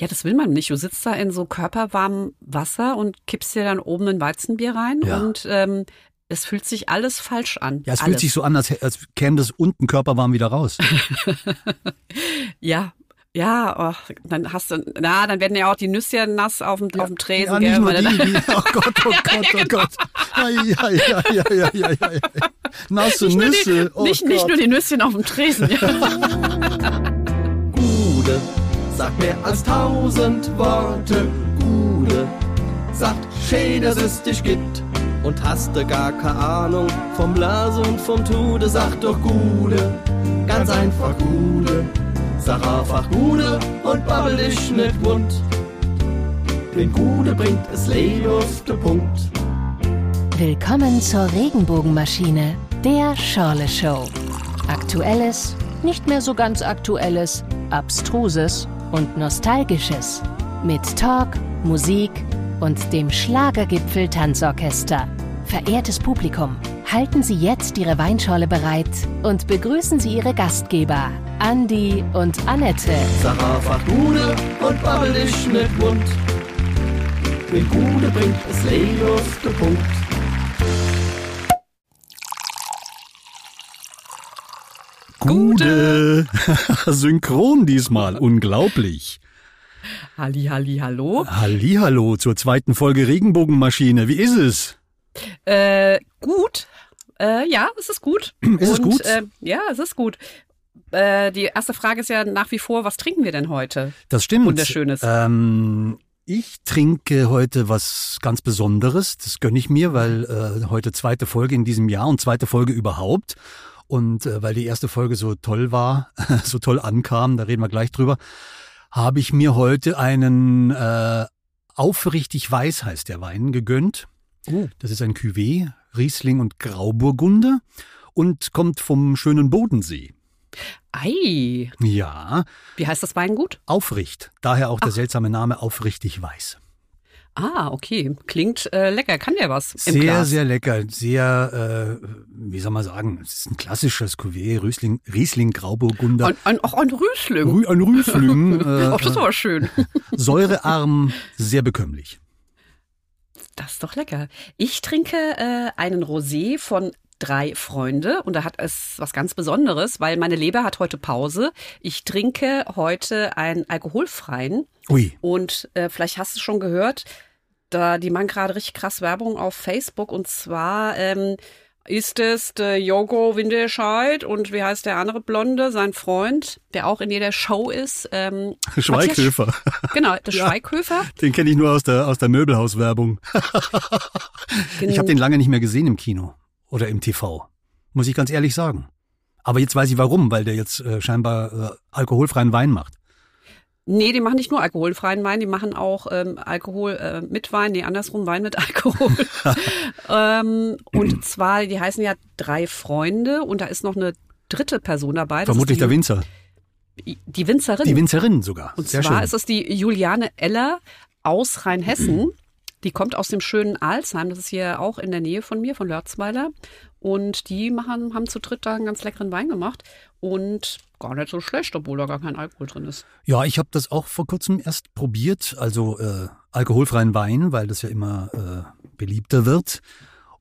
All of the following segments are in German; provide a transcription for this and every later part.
Ja, das will man nicht. Du sitzt da in so körperwarmem Wasser und kippst dir dann oben ein Weizenbier rein Ja. und ähm, es fühlt sich alles falsch an. Ja, es alles. fühlt sich so an, als, als käme das unten körperwarm wieder raus. Ja, ja, ach, dann hast du, na, dann werden ja auch die Nüsschen nass auf dem, auf dem Tresen. ja, gell, nicht nur weil die, die, oh Gott, oh Gott, oh Gott. Ja, ja, ja, ja, ja, ja, ja, ja. Nasse nicht, nur Nüsse, die, oh nicht, Gott. nicht nur die Nüsschen auf dem Tresen. Ja. Gude sagt mehr als tausend Worte. Gude sagt, schön, dass es dich gibt. Und hast du gar keine Ahnung vom Blase und vom Tude, sag doch Gude, ganz einfach Gude. Sag einfach Gude und babbel dich nicht wund. Denn Gude bringt es Leben auf den Punkt. Willkommen zur Regenbogenmaschine, der Schorle Show. Aktuelles, nicht mehr so ganz aktuelles, abstruses und nostalgisches. Mit Talk, Musik und dem Schlagergipfel Tanzorchester. Verehrtes Publikum, halten Sie jetzt Ihre Weinschorle bereit und begrüßen Sie Ihre Gastgeber, Andi und Annette. Sag einfach und babbel dich nicht wund. Denn Gude bringt es Leben auf den Punkt. Gude. Synchron diesmal, unglaublich. Halli, halli, hallo. Hallihallo zur zweiten Folge Regenbogenmaschine. Wie ist es? Äh, gut. Äh, ja, es ist gut. Ist es Und, gut? Äh, ja, es ist gut. Äh, die erste Frage ist ja nach wie vor, was trinken wir denn heute? Das stimmt. Wunderschönes. Ähm, ich trinke heute was ganz Besonderes. Das gönne ich mir, weil äh, heute zweite Folge in diesem Jahr und zweite Folge überhaupt. Und äh, weil die erste Folge so toll war, so toll ankam, da reden wir gleich drüber, habe ich mir heute einen äh, aufrichtig weiß heißt der Wein gegönnt. Oh. Das ist ein Cuvée, Riesling und Grauburgunder und kommt vom schönen Bodensee. Ei, Ja, wie heißt das Weingut? Aufricht. Daher auch der seltsame Name Aufrichtig Weiß. Ah, okay. Klingt äh, lecker. Kann der was? Sehr, sehr lecker. Sehr, äh, wie soll man sagen, es ist ein klassisches Cuvée, Riesling, Riesling Grauburgunder. Ein, ein, auch ein Rüsling. Rü ein Riesling, äh, Ach, das ist aber schön. säurearm, sehr bekömmlich. Das ist doch lecker. Ich trinke äh, einen Rosé von drei Freunde und da hat es was ganz Besonderes, weil meine Leber hat heute Pause. Ich trinke heute einen alkoholfreien Ui, und äh, vielleicht hast du es schon gehört, da die machen gerade richtig krass Werbung auf Facebook und zwar ähm, ist es der Jogo Windescheid und wie heißt der andere Blonde, sein Freund, der auch in jeder Show ist. Ähm, Schweighöfer. Matthias- Genau, der Ja. Schweighöfer. Den kenne ich nur aus der, aus der Möbelhauswerbung. Ich habe den lange nicht mehr gesehen im Kino oder im TV. Muss ich ganz ehrlich sagen. Aber jetzt weiß ich warum, weil der jetzt äh, scheinbar äh, alkoholfreien Wein macht. Nee, die machen nicht nur alkoholfreien Wein, die machen auch ähm, Alkohol äh, mit Wein, nee, andersrum Wein mit Alkohol. ähm, und zwar, die heißen ja drei Freunde und da ist noch eine dritte Person dabei. Vermutlich der Winzer. Die Winzerin. Die Winzerin sogar. und Sehr zwar schön. ist es die Juliane Eller aus Rheinhessen. Die kommt aus dem schönen Alsheim, das ist hier auch in der Nähe von mir, von Lörzweiler. Und die machen, haben zu dritt da einen ganz leckeren Wein gemacht. Und gar nicht so schlecht, obwohl da gar kein Alkohol drin ist. Ja, ich habe das auch vor kurzem erst probiert, also äh, alkoholfreien Wein, weil das ja immer äh, beliebter wird.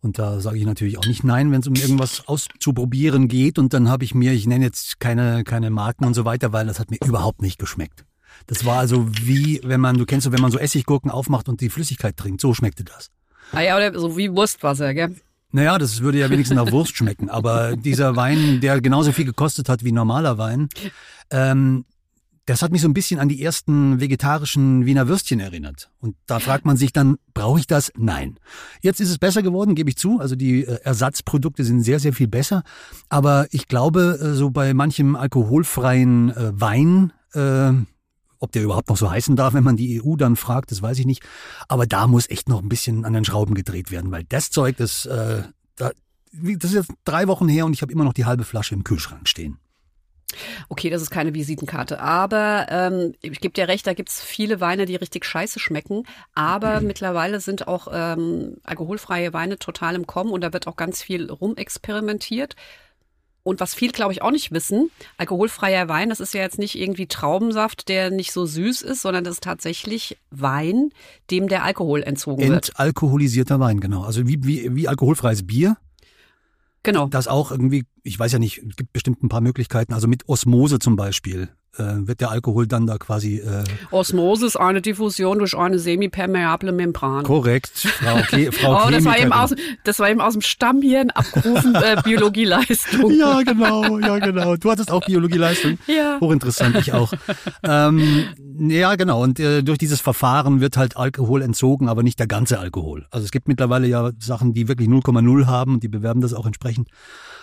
Und da sage ich natürlich auch nicht nein, wenn es um irgendwas auszuprobieren geht. Und dann habe ich mir, ich nenne jetzt keine, keine Marken und so weiter, weil das hat mir überhaupt nicht geschmeckt. Das war also wie, wenn man, du kennst so, wenn man so Essiggurken aufmacht und die Flüssigkeit trinkt, so schmeckte das. Ah ja, oder so wie Wurstwasser, gell? Naja, das würde ja wenigstens nach Wurst schmecken. Aber dieser Wein, der genauso viel gekostet hat wie normaler Wein, ähm, das hat mich so ein bisschen an die ersten vegetarischen Wiener Würstchen erinnert. Und da fragt man sich dann, brauche ich das? Nein. Jetzt ist es besser geworden, gebe ich zu. Also die äh, Ersatzprodukte sind sehr, sehr viel besser. Aber ich glaube, äh, so bei manchem alkoholfreien äh, Wein, äh, ob der überhaupt noch so heißen darf, wenn man die EU dann fragt, das weiß ich nicht. Aber da muss echt noch ein bisschen an den Schrauben gedreht werden, weil das Zeug, das, äh, da, das ist jetzt drei Wochen her und ich habe immer noch die halbe Flasche im Kühlschrank stehen. Okay, das ist keine Visitenkarte. Aber ähm, ich gebe dir recht, da gibt's viele Weine, die richtig scheiße schmecken. Aber mittlerweile sind auch ähm, alkoholfreie Weine total im Kommen und da wird auch ganz viel rumexperimentiert. Und was viele, glaube ich, auch nicht wissen, alkoholfreier Wein, das ist ja jetzt nicht irgendwie Traubensaft, der nicht so süß ist, sondern das ist tatsächlich Wein, dem der Alkohol entzogen wird. Entalkoholisierter Wein, genau. Also wie, wie, wie alkoholfreies Bier. Genau. Das auch irgendwie, ich weiß ja nicht, es gibt bestimmt ein paar Möglichkeiten. Also mit Osmose zum Beispiel wird der Alkohol dann da quasi äh, Osmose ist eine Diffusion durch eine semipermeable Membran. korrekt. Frau, Ke Frau Oh, das war, eben Chemikerin. aus, das war eben aus dem Stammhirn abgerufen, äh, Biologieleistung. Ja, genau, ja, genau. Du hattest auch Biologieleistung. Ja. Hochinteressant, ich auch. ähm, ja, genau. Und äh, durch dieses Verfahren wird halt Alkohol entzogen, aber nicht der ganze Alkohol. Also es gibt mittlerweile ja Sachen, die wirklich 0,0 haben und die bewerben das auch entsprechend.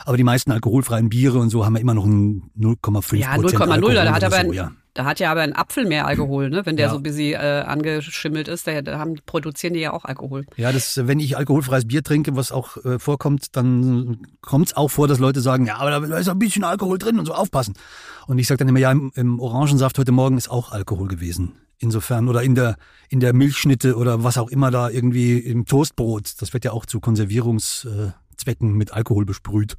Aber die meisten alkoholfreien Biere und so haben ja immer noch ein 0,5 Ja, Prozent 0,0, Alkohol da hat aber so, ja. da hat ja aber ein Apfel mehr Alkohol, ne? Wenn der Ja. so ein bisschen äh, angeschimmelt ist, da, da haben, produzieren die ja auch Alkohol. Ja, das, wenn ich alkoholfreies Bier trinke, was auch äh, vorkommt, dann kommt es auch vor, dass Leute sagen, ja, aber da ist ein bisschen Alkohol drin und so aufpassen. Und ich sage dann immer, ja, im, im Orangensaft heute Morgen ist auch Alkohol gewesen. Insofern, oder in der, in der Milchschnitte oder was auch immer da irgendwie im Toastbrot. Das wird ja auch zu Konservierungszwecken mit Alkohol besprüht.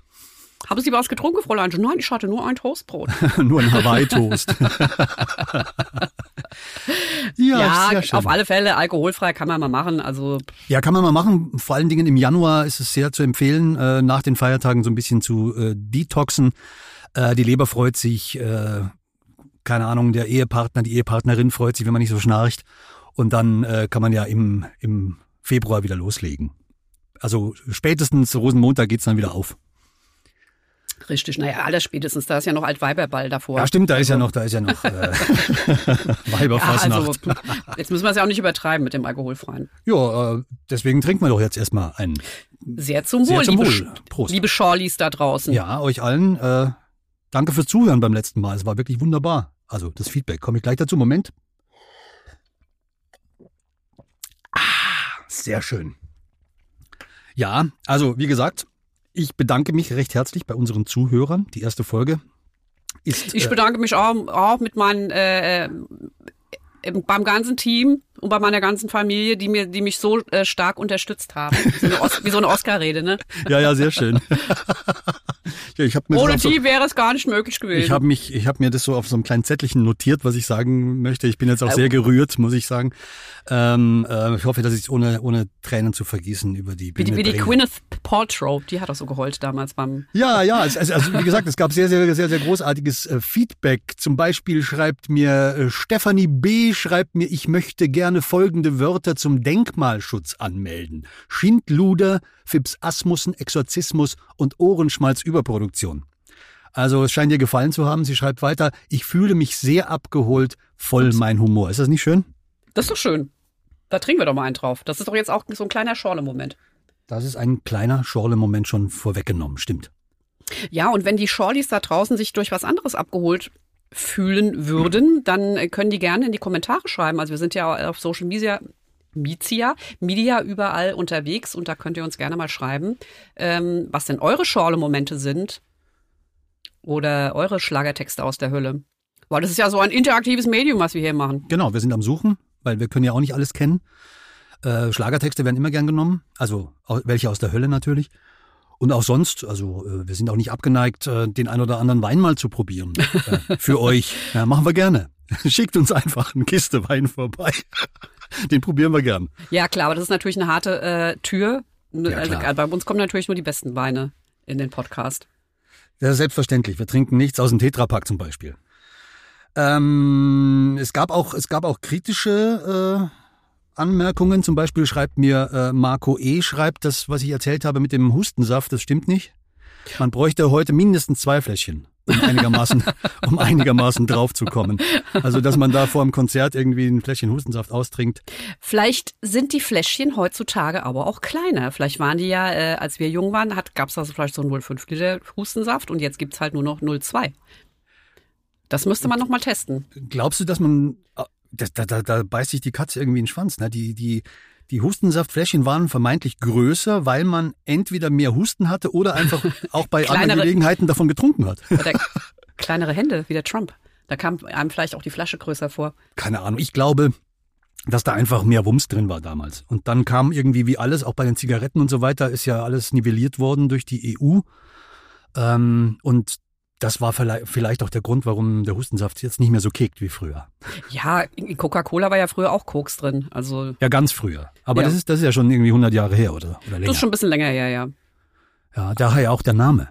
Haben Sie was getrunken, Fräulein? Nein, ich hatte nur ein Toastbrot. Nur ein Hawaii-Toast. ja, ja, auf alle Fälle, alkoholfrei kann man mal machen. Also Ja, kann man mal machen. Vor allen Dingen im Januar ist es sehr zu empfehlen, äh, nach den Feiertagen so ein bisschen zu äh, detoxen. Äh, die Leber freut sich, keine Ahnung, der Ehepartner, die Ehepartnerin freut sich, wenn man nicht so schnarcht. Und dann kann man ja im, im Februar wieder loslegen. Also spätestens Rosenmontag geht's dann wieder auf. Richtig, naja, alles spätestens. Da ist ja noch Altweiberball davor. Ja, stimmt, da ist ja noch, da ist ja noch äh, Ja, Weiberfastnacht. also, jetzt müssen wir es ja auch nicht übertreiben mit dem Alkoholfreien. Ja, äh, deswegen trinken wir doch jetzt erstmal einen. Sehr zum Sehr Wohl, zum liebe, Wohl. Prost. liebe Shawlies da draußen. Ja, euch allen. Äh, danke fürs Zuhören beim letzten Mal. Es war wirklich wunderbar. Also das Feedback. Komme ich gleich dazu. Moment. Ah, sehr schön. Ja, also wie gesagt, ich bedanke mich recht herzlich bei unseren Zuhörern. Die erste Folge ist. Ich äh, bedanke mich auch, auch mit meinen äh, äh, beim ganzen Team und bei meiner ganzen Familie, die mir, die mich so äh, stark unterstützt haben. So eine Os wie so eine Oscar-Rede, ne? ja, ja, sehr schön. ja, ich mir Ohne so, die wäre es gar nicht möglich gewesen. Ich habe mich, ich habe mir das so auf so einem kleinen Zettelchen notiert, was ich sagen möchte. Ich bin jetzt auch sehr gerührt, muss ich sagen. Ähm, äh, ich hoffe, dass ich es ohne, ohne Tränen zu vergießen über die wie Bühne die, wie die. Gwyneth Paltrow, die hat auch so geheult damals beim. Ja, ja, also, also, wie gesagt, es gab sehr, sehr, sehr, sehr großartiges äh, Feedback. Zum Beispiel schreibt mir äh, Stefanie B. schreibt mir, ich möchte gerne folgende Wörter zum Denkmalschutz anmelden: Schindluder, Phipsasmussen, Exorzismus und Ohrenschmalzüberproduktion. Also es scheint ihr gefallen zu haben. Sie schreibt weiter: Ich fühle mich sehr abgeholt, voll mein Humor. Ist das nicht schön? Das ist doch schön. Da trinken wir doch mal einen drauf. Das ist doch jetzt auch so ein kleiner Schorle-Moment. Das ist ein kleiner Schorle-Moment schon vorweggenommen. Stimmt. Ja, und wenn die Shorlies da draußen sich durch was anderes abgeholt fühlen würden, dann äh, können die gerne in die Kommentare schreiben. Also wir sind ja auf Social Media, Mizia, Media überall unterwegs und da könnt ihr uns gerne mal schreiben, ähm, was denn eure Schorle-Momente sind oder eure Schlagertexte aus der Hölle. Weil das ist ja so ein interaktives Medium, was wir hier machen. Genau, wir sind am Suchen, weil wir können ja auch nicht alles kennen. Äh, Schlagertexte werden immer gern genommen, also welche aus der Hölle natürlich. Und auch sonst, also äh, wir sind auch nicht abgeneigt, äh, den ein oder anderen Wein mal zu probieren. Äh, für euch. Ja, machen wir gerne. Schickt uns einfach eine Kiste Wein vorbei. Den probieren wir gern. Ja, klar, aber das ist natürlich eine harte äh, Tür. Ja, also, klar. bei uns kommen natürlich nur die besten Weine in den Podcast. Ja, selbstverständlich. Wir trinken nichts aus dem Tetrapack zum Beispiel. Ähm, es gab auch, es gab auch kritische äh, Anmerkungen. Zum Beispiel schreibt mir äh, Marco E. schreibt, das, was ich erzählt habe mit dem Hustensaft, das stimmt nicht. Man bräuchte heute mindestens zwei Fläschchen, um einigermaßen, um einigermaßen draufzukommen. Also, dass man da vor dem Konzert irgendwie ein Fläschchen Hustensaft austrinkt. Vielleicht sind die Fläschchen heutzutage aber auch kleiner. Vielleicht waren die ja, äh, als wir jung waren, gab es also vielleicht so 0,5 Liter Hustensaft und jetzt gibt's halt nur noch 0,2. Das müsste man noch mal testen. Glaubst du, dass man, das, da, da, da beißt sich die Katze irgendwie in den Schwanz. Ne? Die, die, die Hustensaftfläschchen waren vermeintlich größer, weil man entweder mehr Husten hatte oder einfach auch bei anderen Kleinere- Gelegenheiten davon getrunken hat. Oder kleinere Hände, wie der Trump. Da kam einem vielleicht auch die Flasche größer vor. Keine Ahnung. Ich glaube, dass da einfach mehr Wumms drin war damals. Und dann kam irgendwie wie alles, auch bei den Zigaretten und so weiter, ist ja alles nivelliert worden durch die EU. Ähm, und das war vielleicht auch der Grund, warum der Hustensaft jetzt nicht mehr so kickt wie früher. Ja, in Coca-Cola war ja früher auch Koks drin. Also Ja, ganz früher. Aber das, ist, das ist ja schon irgendwie 100 Jahre her oder, oder länger. das ist schon ein bisschen länger her, ja. Ja, daher auch der Name.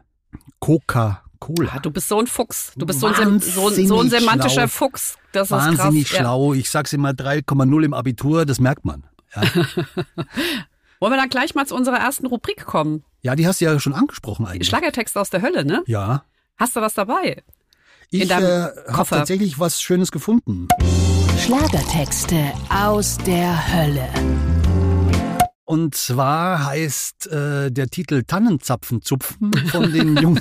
Coca-Cola. Ja, du bist so ein Fuchs. Du bist so ein, so, ein- so ein semantischer schlau. Fuchs. Das ist Wahnsinnig krass. Ja. schlau. Ich sag's immer 3,0 im Abitur, das merkt man. Ja. Wollen wir dann gleich mal zu unserer ersten Rubrik kommen? ja, die hast du ja schon angesprochen eigentlich. Schlagertext aus der Hölle, ne? ja. Hast du was dabei? Ich äh, habe tatsächlich was Schönes gefunden. Schlagertexte aus der Hölle. Und zwar heißt äh, der Titel Tannenzapfen zupfen von den jungen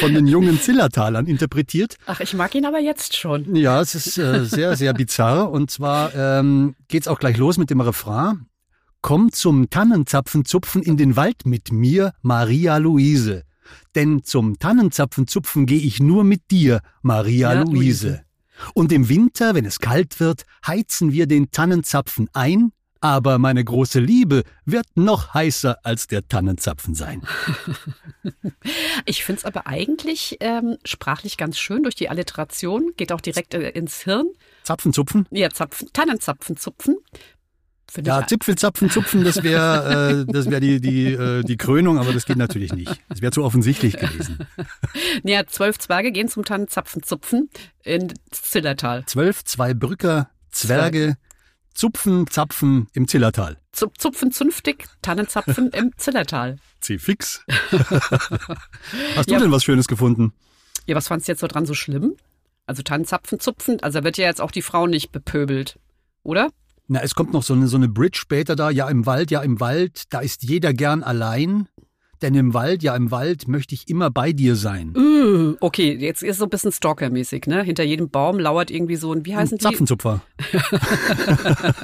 von den jungen Zillertalern interpretiert. Ach, ich mag ihn aber jetzt schon. Ja, es ist äh, sehr, sehr bizarr. Und zwar ähm, geht's auch gleich los mit dem Refrain. Komm zum Tannenzapfenzupfen in den Wald mit mir, Maria Luise. Denn zum Tannenzapfenzupfen gehe ich nur mit dir, Maria Ja, Luise. Und im Winter, wenn es kalt wird, heizen wir den Tannenzapfen ein. Aber meine große Liebe wird noch heißer als der Tannenzapfen sein. Ich find's aber eigentlich ähm, sprachlich ganz schön durch die Alliteration. Geht auch direkt äh, ins Hirn. Zapfenzupfen? Ja, Zapfen, Tannenzapfen zupfen. Finde Ja, Zipfelzapfen zupfen, das wäre äh, das wär die, die, äh, die Krönung, aber das geht natürlich nicht. Das wäre zu offensichtlich gewesen. Ja, zwölf Zwerge gehen zum Tannenzapfen zupfen in Zillertal. Zwölf, zwei Brücker, Zwerge, Zupfen, Zapfen im Zillertal. Zup Zupfen zünftig, Tannenzapfen im Zillertal. C fix. Hast du Ja. denn was Schönes gefunden? Ja, was fandst du jetzt so dran so schlimm? Also Tannenzapfen zupfen, also da wird ja jetzt auch die Frau nicht bepöbelt, oder? Na, es kommt noch so eine, so eine Bridge später da. Ja, im Wald, ja, im Wald, da ist jeder gern allein. Denn im Wald, ja, im Wald möchte ich immer bei dir sein. Uh, okay, jetzt ist so ein bisschen Stalker-mäßig, ne? Hinter jedem Baum lauert irgendwie so ein, wie heißen die? Zapfenzupfer.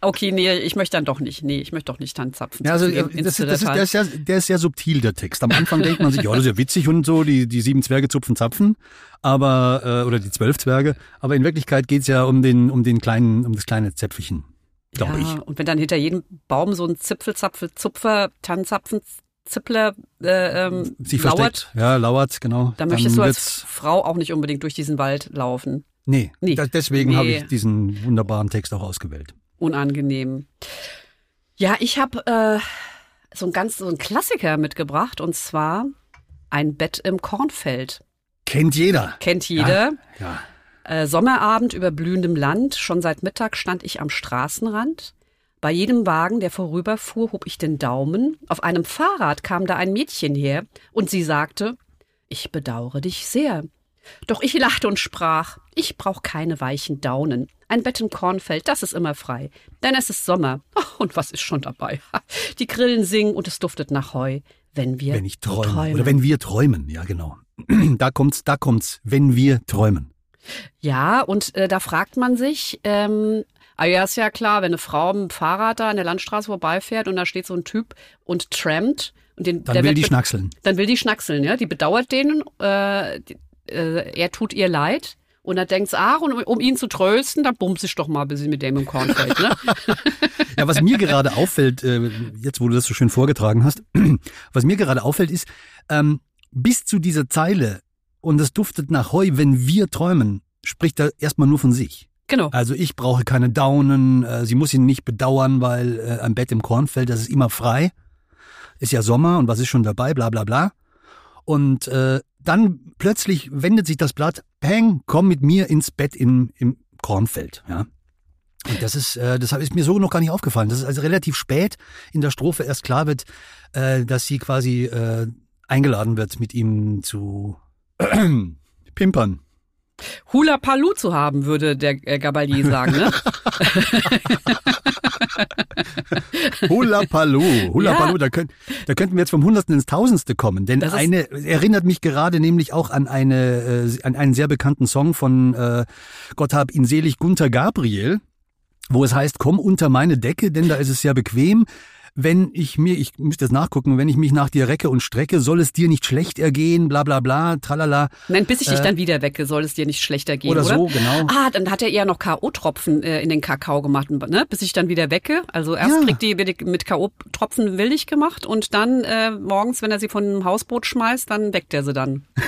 Okay, nee, ich möchte dann doch nicht. Nee, ich möchte doch nicht Tannenzapfen Ja, also äh, das, ist- das ist, der, ist ja, der ist sehr subtil, der Text. Am Anfang denkt man sich, ja, das ist ja witzig und so, die, die sieben Zwerge zupfen Zapfen, aber äh, oder die zwölf Zwerge. Aber in Wirklichkeit geht's ja um den, um den kleinen, um das kleine Zäpfchen, glaube ja, ich. und wenn dann hinter jedem Baum so ein Zipfelzapfel, Zupfer, Tannenzapfen, Zippler äh, ähm, Sich lauert, versteckt. Ja, lauert, genau. dann möchtest du als Frau auch nicht unbedingt durch diesen Wald laufen. Nee, Nee. Da, deswegen Nee. habe ich diesen wunderbaren Text auch ausgewählt. Unangenehm. Ja, ich habe äh, so ein ganz so ein Klassiker mitgebracht und zwar ein Bett im Kornfeld. Kennt jeder. Kennt jeder. Ja. Äh, Sommerabend über blühendem Land. Schon seit Mittag stand ich am Straßenrand. Bei jedem Wagen, der vorüberfuhr, hob ich den Daumen. Auf einem Fahrrad kam da ein Mädchen her und sie sagte, ich bedauere dich sehr. Doch ich lachte und sprach, ich brauch keine weichen Daunen. Ein Bett im Kornfeld, das ist immer frei. Denn es ist Sommer. Ach, Und was ist schon dabei? Die Grillen singen und es duftet nach Heu. Wenn wir Wenn ich träume. träumen. Oder wenn wir träumen, ja genau. Da kommt's, da kommt's, wenn wir träumen. Ja, und äh, da fragt man sich, ähm, ah ja, ist ja klar, wenn eine Frau mit dem Fahrrad da an der Landstraße vorbeifährt und da steht so ein Typ und trampt und den Dann der will die schnackseln. Dann will die schnackseln, ja. Die bedauert den, äh, die, äh, er tut ihr leid. Und dann denkt sie, ach, und um, um ihn zu trösten, dann bumse ich doch mal ein bisschen mit dem im Kornfeld, ne? Ja, was mir gerade auffällt, äh, jetzt wo du das so schön vorgetragen hast, was mir gerade auffällt ist, ähm, bis zu dieser Zeile und es duftet nach Heu, wenn wir träumen, spricht er erstmal nur von sich. Genau. Also ich brauche keine Daunen, äh, sie muss ihn nicht bedauern, weil äh, ein Bett im Kornfeld, das ist immer frei. Ist ja Sommer und was ist schon dabei, bla bla bla. Und äh, dann plötzlich wendet sich das Blatt, peng, komm mit mir ins Bett im, im Kornfeld. Ja. Und das ist, äh, das ist mir so noch gar nicht aufgefallen. Das ist also relativ spät in der Strophe erst klar wird, äh, dass sie quasi äh, eingeladen wird, mit ihm zu pimpern. Hula Palu zu haben, würde der äh, Gabalier sagen, ne? Hula Palu, Hula Ja. Palu, da, könnt, da könnten wir jetzt vom Hundertsten ins Tausendste kommen. Denn Das eine erinnert mich gerade nämlich auch an, eine, äh, an einen sehr bekannten Song von äh, Gott hab ihn selig Gunther Gabriel, wo es heißt, komm unter meine Decke, denn da ist es sehr bequem. Wenn ich mir, ich müsste jetzt nachgucken, wenn ich mich nach dir recke und strecke, soll es dir nicht schlecht ergehen, bla bla bla, tralala. Nein, bis ich dich dann wieder wecke, soll es dir nicht schlechter gehen, Oder oder? so, genau. Ah, dann hat er eher noch K.O.-Tropfen äh, in den Kakao gemacht, ne? bis ich dann wieder wecke. Also erst Ja. kriegt die mit K.O.-Tropfen willig gemacht und dann äh, morgens, wenn er sie von einem Hausboot schmeißt, dann weckt er sie dann.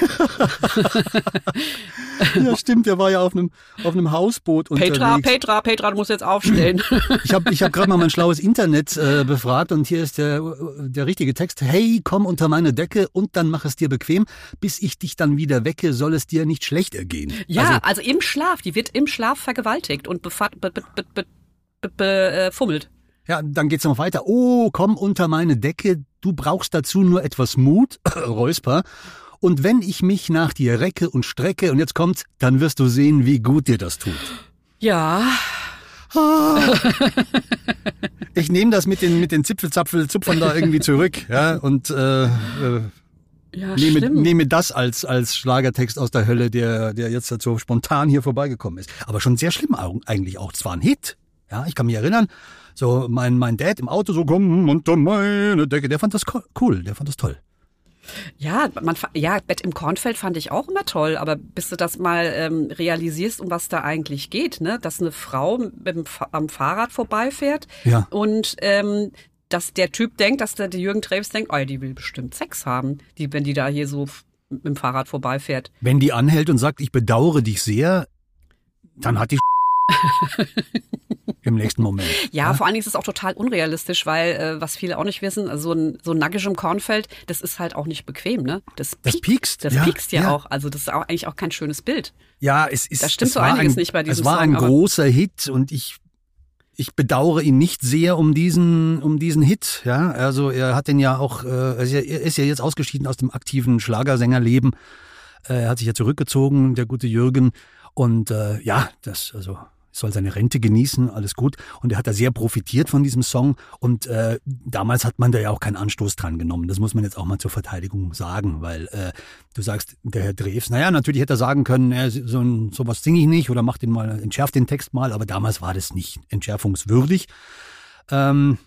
Ja, stimmt, der war ja auf einem, auf einem Hausboot Petra, unterwegs. Petra, Petra, du musst jetzt aufstehen. Ich habe ich hab gerade mal mein schlaues Internet äh, befragt und hier ist der, der richtige Text. Hey, komm unter meine Decke und dann mach es dir bequem. Bis ich dich dann wieder wecke, soll es dir nicht schlecht ergehen. ja, Also, also, im Schlaf. Die wird im Schlaf vergewaltigt und befummelt. Be, be, be, be, be, be, äh, ja, dann geht's noch weiter. Oh, komm unter meine Decke. Du brauchst dazu nur etwas Mut, Räusper. Und wenn ich mich nach dir recke und strecke, und jetzt kommt's, dann wirst du sehen, wie gut dir das tut. Ja, Ich nehme das mit den, mit den Zipfelzapfelzupfern da irgendwie zurück, ja, und äh, äh, ja, nehme, stimmt. nehme das als, als Schlagertext aus der Hölle, der, der jetzt so spontan hier vorbeigekommen ist. Aber schon sehr schlimm eigentlich auch. Es war ein Hit. Ja, ich kann mich erinnern, so mein, mein Dad im Auto so, komm unter meine Decke, der fand das co- cool, der fand das toll. Ja, man, ja, Bett im Kornfeld fand ich auch immer toll, aber bis du das mal ähm, realisierst, um was da eigentlich geht, ne, dass eine Frau mit am Fahrrad vorbeifährt Ja. und ähm, dass der Typ denkt, dass der, der Jürgen Treves denkt, oh, die will bestimmt Sex haben, die, wenn die da hier so mit dem Fahrrad vorbeifährt. Wenn die anhält und sagt, ich bedauere dich sehr, dann hat die im nächsten Moment. Ja, vor allen Dingen ist es auch total unrealistisch, weil, äh, was viele auch nicht wissen, also so ein, so ein Nackig im Kornfeld, das ist halt auch nicht bequem, ne? Das, Das piekt- piekst, Das ja, piekst ja, ja. auch. Also das ist auch eigentlich auch kein schönes Bild. Ja, es ist. Da stimmt so einiges ein, nicht bei diesem Es war Song, ein großer Hit und ich, ich bedauere ihn nicht sehr um diesen, um diesen Hit. Ja, also er hat den ja auch, äh, er ist ja- er ist ja jetzt ausgeschieden aus dem aktiven Schlagersängerleben. Äh, Er hat sich ja zurückgezogen, der gute Jürgen. Und äh, ja, das, also soll seine Rente genießen, alles gut. Und er hat da sehr profitiert von diesem Song. Und äh, damals hat man da ja auch keinen Anstoß dran genommen. Das muss man jetzt auch mal zur Verteidigung sagen, weil äh, du sagst, der Herr Drews, naja, natürlich hätte er sagen können, äh, so ein, sowas singe ich nicht oder mach den mal, entschärft den Text mal, aber damals war das nicht entschärfungswürdig. Ähm,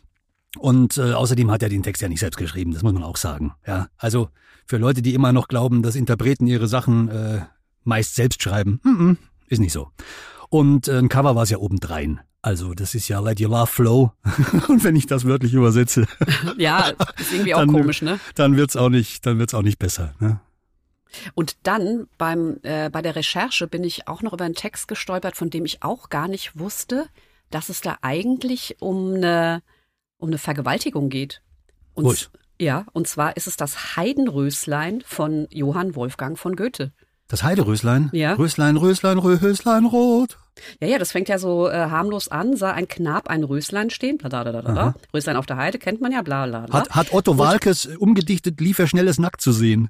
und äh, außerdem hat er den Text ja nicht selbst geschrieben, das muss man auch sagen. Ja, also für Leute, die immer noch glauben, dass Interpreten ihre Sachen äh, meist selbst schreiben, mm -mm, ist nicht so. Und äh, ein Cover war es ja obendrein. Also das ist ja Let Your Love Flow. Und wenn ich das wörtlich übersetze, Ja, ist irgendwie auch Dann- komisch, ne? dann wird's auch nicht, dann wird's auch nicht besser. Ne? Und dann beim äh, bei der Recherche bin ich auch noch über einen Text gestolpert, von dem ich auch gar nicht wusste, dass es da eigentlich um eine um eine Vergewaltigung geht. Und Ruhig. ja, und zwar ist es das Heidenröslein von Johann Wolfgang von Goethe. Das Heideröslein. Ja. Röslein, Röslein, Röslein rot. Ja, ja, das fängt ja so äh, harmlos an, sah ein Knab ein Röslein stehen, bla, bla, bla, bla, bla. Röslein auf der Heide kennt man ja, bla, bla, bla. Hat, hat Otto Walkes umgedichtet, lief er schnelles Nackt zu sehen.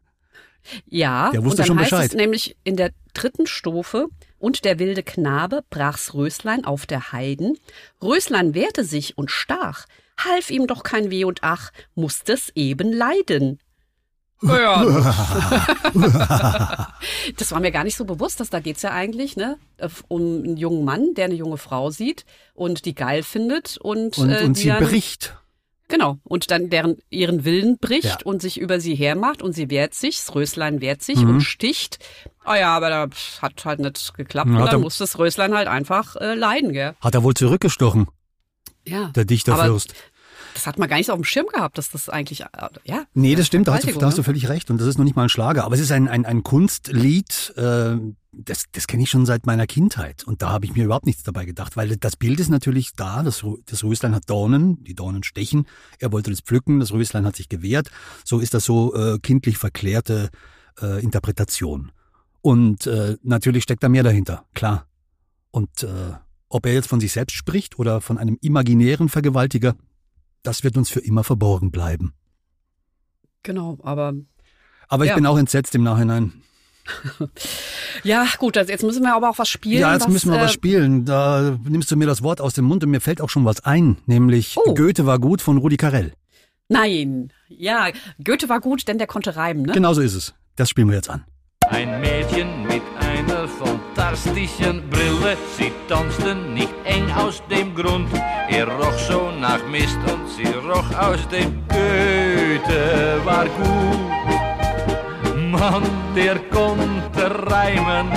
Ja, Der wusste und dann schon heißt Bescheid. es nämlich in der dritten Strophe, und der wilde Knabe brach's Röslein auf der Heiden. Röslein wehrte sich und stach, half ihm doch kein Weh und Ach, musste's eben leiden. Ja. das war mir gar nicht so bewusst, dass da geht's ja eigentlich ne, um einen jungen Mann, der eine junge Frau sieht und die geil findet und, Und, äh, und die sie dann, bricht. Genau. Und dann deren ihren Willen bricht Ja. und sich über sie hermacht und sie wehrt sich, das Röslein wehrt sich Mhm. und sticht. Ah ja, aber da hat halt nicht geklappt. Ja, und dann er- muss das Röslein halt einfach äh, leiden, gell? Hat er wohl zurückgestochen, Ja. der Dichterfürst. Das hat man gar nicht so auf dem Schirm gehabt, dass das eigentlich, äh, ja. Nee, das stimmt, da hast, du, da hast du ne? völlig recht. Und das ist noch nicht mal ein Schlager. Aber es ist ein, ein, ein Kunstlied, äh, das, das kenne ich schon seit meiner Kindheit. Und da habe ich mir überhaupt nichts dabei gedacht, weil das Bild ist natürlich da. Das, das Röslein hat Dornen, die Dornen stechen. Er wollte das pflücken, das Röslein hat sich gewehrt. So ist das so äh, kindlich verklärte äh, Interpretation. Und äh, natürlich steckt da mehr dahinter, klar. Und äh, ob er jetzt von sich selbst spricht oder von einem imaginären Vergewaltiger, das wird uns für immer verborgen bleiben. Genau, aber Aber ich Ja. bin auch entsetzt im Nachhinein. ja, gut, also jetzt müssen wir aber auch was spielen. ja, jetzt was, müssen wir äh, was spielen. Da nimmst du mir das Wort aus dem Mund und mir fällt auch schon was ein, nämlich Oh. Goethe war gut von Rudi Carell. Nein, ja, Goethe war gut, denn der konnte reimen, ne? Genauso ist es. Das spielen wir jetzt an. Ein Mädchen mit einer fantastischen Brille, sie tanzte nicht eng aus dem Grund. Er roch so nach Mist und sie roch aus dem Goethe war gut. Mann, der konnte reimen.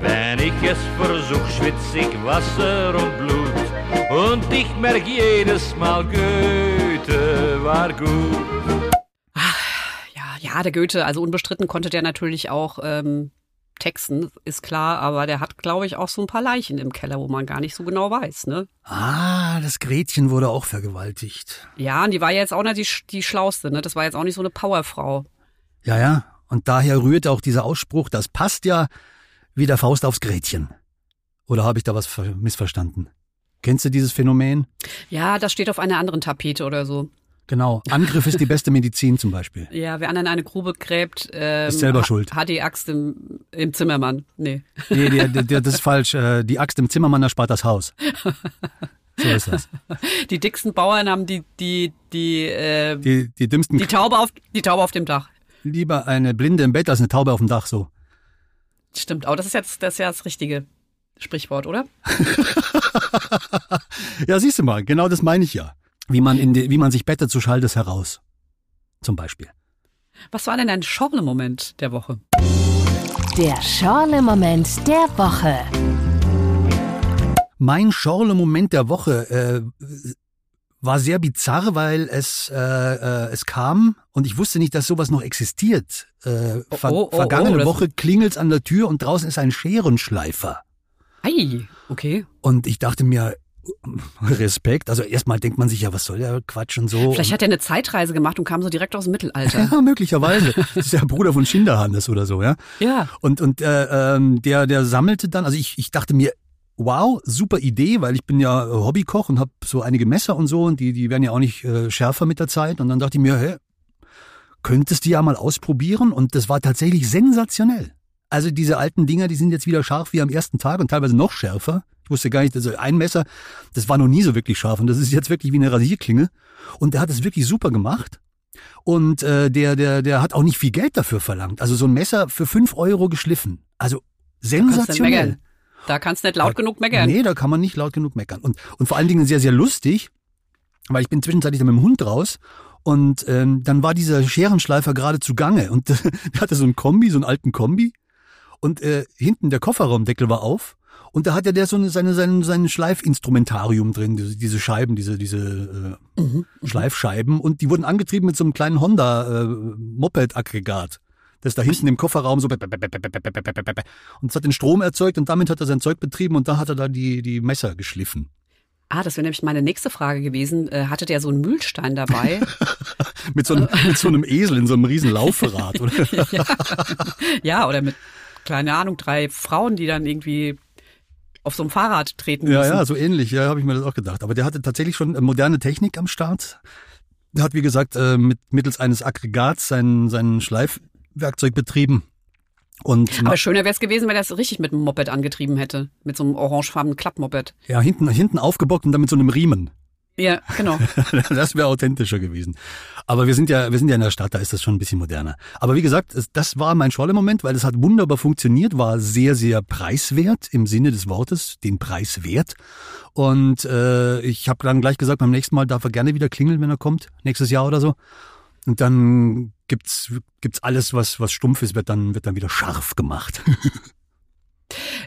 Wenn ich es versuch, schwitz ich Wasser und Blut. Und ich merk jedes Mal, Goethe war gut. Ja, ja, der Goethe, also unbestritten konnte der natürlich auch ähm, texten, ist klar, aber der hat, glaube ich, auch so ein paar Leichen im Keller, wo man gar nicht so genau weiß, ne? Ah, das Gretchen wurde auch vergewaltigt. Ja, und die war jetzt auch nicht die, die Schlauste, ne? Das war jetzt auch nicht so eine Powerfrau. Ja, ja. Und daher rührt auch dieser Ausspruch, das passt ja wie der Faust aufs Gretchen. Oder habe ich da was ver- missverstanden? Kennst du dieses Phänomen? Ja, das steht auf einer anderen Tapete oder so. Genau. Angriff ist die beste Medizin zum Beispiel. Ja, wer anderen eine Grube gräbt, ähm, Ist selber ha- schuld. Hat die Axt im, im Zimmermann. Nee. Nee, der, der, der, das ist falsch. Äh, Die Axt im Zimmermann erspart das Haus. So ist das. Die dicksten Bauern haben die, die, die, äh, die, Die, die dümmsten, Taube auf, die Taube auf dem Dach. lieber eine Blinde im Bett als eine Taube auf dem Dach, so. Stimmt, aber das ist jetzt, das ist ja das richtige Sprichwort, oder? Ja, siehst du mal, genau das meine ich ja. Wie man, in die, wie man sich bettet, so schallt es heraus. Zum Beispiel. Was war denn dein Schorle-Moment der Woche? Der Schorle-Moment der Woche. Mein Schorle-Moment der Woche äh, war sehr bizarr, weil es, äh, äh, es kam und ich wusste nicht, dass sowas noch existiert. Äh, ver oh, oh, vergangene oh, Woche klingelt's an der Tür und draußen ist ein Scherenschleifer. Ei, okay. Und ich dachte mir, Respekt. Also erstmal denkt man sich ja, was soll der Quatsch und so. Vielleicht hat er eine Zeitreise gemacht und kam so direkt aus dem Mittelalter. ja, möglicherweise. Das ist der Bruder von Schinderhannes oder so, ja. ja. Und, und äh, ähm, der, der sammelte dann, also ich, ich dachte mir, wow, super Idee, weil ich bin ja äh, Hobbykoch und habe so einige Messer und so und die, die werden ja auch nicht äh, schärfer mit der Zeit. Und dann dachte ich mir, hä, könntest du ja mal ausprobieren? Und das war tatsächlich sensationell. Also diese alten Dinger, die sind jetzt wieder scharf wie am ersten Tag und teilweise noch schärfer. Ich wusste gar nicht, also ein Messer, das war noch nie so wirklich scharf und das ist jetzt wirklich wie eine Rasierklinge. Und der hat es wirklich super gemacht. Und äh, der, der, der hat auch nicht viel Geld dafür verlangt. Also so ein Messer für fünf Euro geschliffen. Also sensationell. Da kannst du nicht laut Da- genug meckern. Nee, da kann man nicht laut genug meckern. Und, und vor allen Dingen sehr, sehr lustig, weil ich bin zwischenzeitlich dann mit dem Hund raus und ähm, dann war dieser Scherenschleifer gerade zu Gange und der hatte so ein Kombi, so einen alten Kombi und äh, hinten der Kofferraumdeckel war auf und da hatte der so eine, seine, sein, sein Schleifinstrumentarium drin, diese, diese Scheiben, diese, diese äh, Schleifscheiben und die wurden angetrieben mit so einem kleinen Honda äh, Moped-Aggregat. Das da hinten im Kofferraum so und es hat den Strom erzeugt und damit hat er sein Zeug betrieben und da hat er da die, die Messer geschliffen. Ah, das wäre nämlich meine nächste Frage gewesen. Äh, hatte der so einen Mühlstein dabei? Mit so einem, mit so einem Esel in so einem riesen Laufrad, oder? ja, oder mit, keine Ahnung, drei Frauen, die dann irgendwie auf so einem Fahrrad treten Ja, müssen. ja, so ähnlich, ja, habe ich mir das auch gedacht. Aber der hatte tatsächlich schon äh, moderne Technik am Start. Der hat, wie gesagt, äh, mit, mittels eines Aggregats sein, sein Schleifwerkzeug betrieben. Und Aber schöner wäre es gewesen, wenn er es richtig mit einem Moped angetrieben hätte. Mit so einem orangefarbenen Klappmoped. ja, hinten, hinten aufgebockt und dann mit so einem Riemen. Ja, genau. Das wäre authentischer gewesen. Aber wir sind ja, wir sind ja in der Stadt, da ist das schon ein bisschen moderner. Aber wie gesagt, es, das war mein Scholle-Moment, weil es hat wunderbar funktioniert, war sehr, sehr preiswert im Sinne des Wortes, den Preis wert. Und äh, ich habe dann gleich gesagt, beim nächsten Mal darf er gerne wieder klingeln, wenn er kommt, nächstes Jahr oder so. Und dann gibt's gibt's alles, was was stumpf ist, wird dann wird dann wieder scharf gemacht.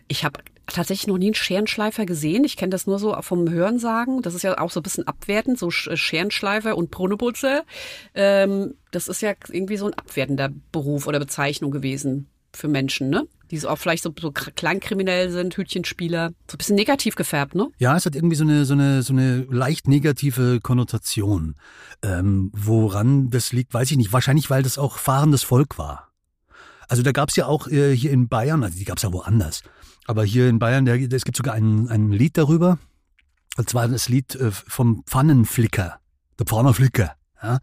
Ich habe tatsächlich noch nie einen Scherenschleifer gesehen. Ich kenne das nur so vom Hörensagen. Das ist ja auch so ein bisschen abwertend, so Sch- Scherenschleifer und Brunneputze. Ähm, das ist ja irgendwie so ein abwertender Beruf oder Bezeichnung gewesen für Menschen, ne? Die so auch vielleicht so, so kr- kleinkriminell sind, Hütchenspieler. So ein bisschen negativ gefärbt, ne? Ja, es hat irgendwie so eine, so eine, so eine leicht negative Konnotation. Ähm, woran das liegt, weiß ich nicht. Wahrscheinlich, weil das auch fahrendes Volk war. Also da gab's ja auch äh, hier in Bayern, also die gab's ja woanders. Aber hier in Bayern, es gibt sogar ein, ein Lied darüber. Und zwar das Lied äh, vom Pfannenflicker. Der Pfannenflicker. Ja?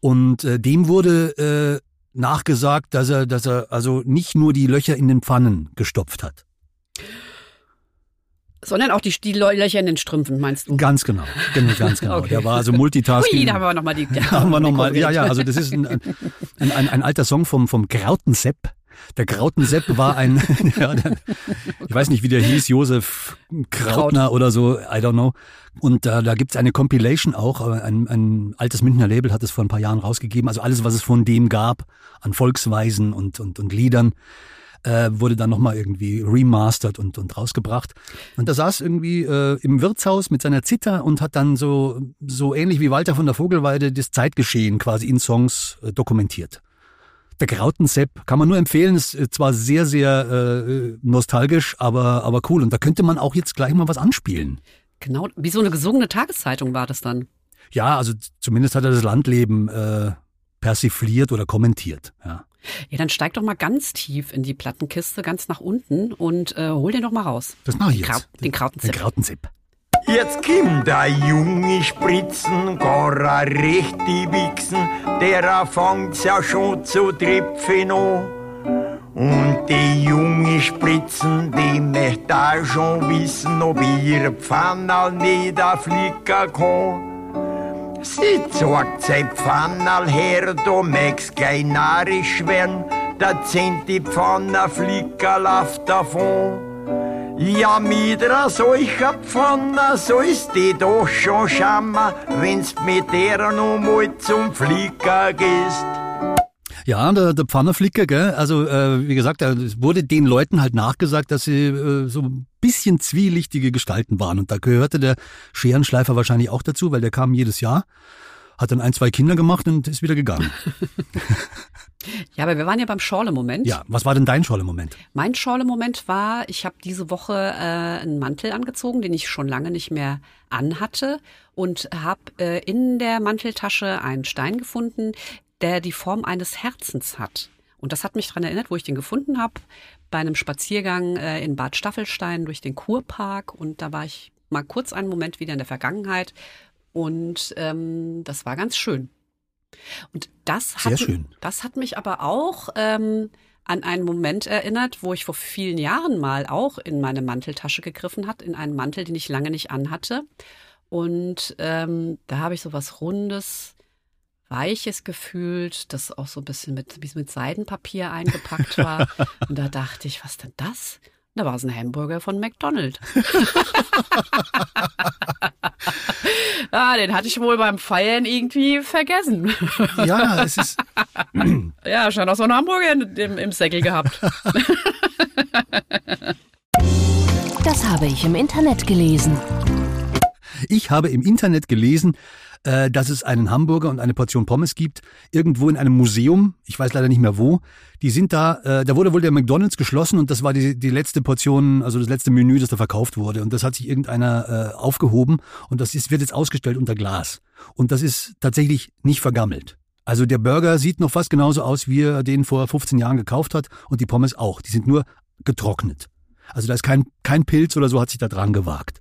Und äh, dem wurde äh, nachgesagt, dass er, dass er also nicht nur die Löcher in den Pfannen gestopft hat. Sondern auch die, die Löcher in den Strümpfen, meinst du? Ganz genau, genau ganz genau. Okay. Der war also Multitasking. Ui, da haben wir nochmal die. Da haben wir noch mal, ja, ja, also das ist ein, ein, ein, ein alter Song vom, vom Krautensepp. Der Grautensepp war ein, ja, der, ich weiß nicht, wie der hieß, Josef Krautner oder so, I don't know. Und äh, da gibt's eine Compilation auch, ein, ein altes Münchner Label hat es vor ein paar Jahren rausgegeben. Also alles, was es von dem gab an Volksweisen und, und, und Liedern, äh, wurde dann nochmal irgendwie remastert und, und rausgebracht. Und da saß irgendwie äh, im Wirtshaus mit seiner Zither und hat dann so, so ähnlich wie Walter von der Vogelweide das Zeitgeschehen quasi in Songs äh, dokumentiert. Der Grautensepp kann man nur empfehlen, ist äh, zwar sehr, sehr äh, nostalgisch, aber, aber cool. Und da könnte man auch jetzt gleich mal was anspielen. Genau, wie so eine gesungene Tageszeitung war das dann. Ja, also zumindest hat er das Landleben äh, persifliert oder kommentiert. Ja. Ja, dann steig doch mal ganz tief in die Plattenkiste, ganz nach unten und äh, hol den doch mal raus. Das mache ich Den Kraut- jetzt. den Krautenzip. Den Krautenzip. Jetzt kommt der junge Spritzen, gar a rechte Wichsen, der fängt's ja schon zu tripfen an. Und die junge Spritzen, die möchte auch schon wissen, ob ihr Pfannal nicht flicken kann. Sie zeigt sein Pfannal her, du magst gleich narisch werden, da zehnt die Pfanne flicker läuft davon. Ja, mit einer solcher Pfanne sollst die doch schon schammer, wenn's mit der noch mal zum Flicker gehst. Ja, der, der Pfannerflicker, gell? Also äh, wie gesagt, es wurde den Leuten halt nachgesagt, dass sie äh, so ein bisschen zwielichtige Gestalten waren. Und da gehörte der Scherenschleifer wahrscheinlich auch dazu, weil der kam jedes Jahr, hat dann ein, zwei Kinder gemacht und ist wieder gegangen. Ja, aber wir waren ja beim Schorle-Moment. Ja, was war denn dein Scholle-Moment? Mein Schorle-Moment war, ich habe diese Woche äh, einen Mantel angezogen, den ich schon lange nicht mehr anhatte und habe äh, in der Manteltasche einen Stein gefunden, der die Form eines Herzens hat. Und das hat mich daran erinnert, wo ich den gefunden habe, bei einem Spaziergang äh, in Bad Staffelstein durch den Kurpark. Und da war ich mal kurz einen Moment wieder in der Vergangenheit. Und ähm, das war ganz schön. Und das hat, das hat mich aber auch ähm, an einen Moment erinnert, wo ich vor vielen Jahren mal auch in meine Manteltasche gegriffen hat, in einen Mantel, den ich lange nicht anhatte. Und ähm, da habe ich so was Rundes, Weiches gefühlt, das auch so ein bisschen mit, mit Seidenpapier eingepackt war. Und da dachte ich, was denn das? Da war es ein Hamburger von McDonald's. ah, den hatte ich wohl beim Feiern irgendwie vergessen. Ja, es ist, Ja, scheint auch so einen Hamburger im, im Säckel gehabt. Das habe ich im Internet gelesen. ich habe im Internet gelesen, äh, dass es einen Hamburger und eine Portion Pommes gibt, irgendwo in einem Museum, ich weiß leider nicht mehr wo. Die sind da, äh, da wurde wohl der McDonalds geschlossen und das war die, die letzte Portion, also das letzte Menü, das da verkauft wurde. Und das hat sich irgendeiner äh, aufgehoben und das ist, wird jetzt ausgestellt unter Glas. Und das ist tatsächlich nicht vergammelt. Also der Burger sieht noch fast genauso aus, wie er den vor 15 Jahren gekauft hat und die Pommes auch. Die sind nur getrocknet. Also da ist kein, kein Pilz oder so hat sich da dran gewagt.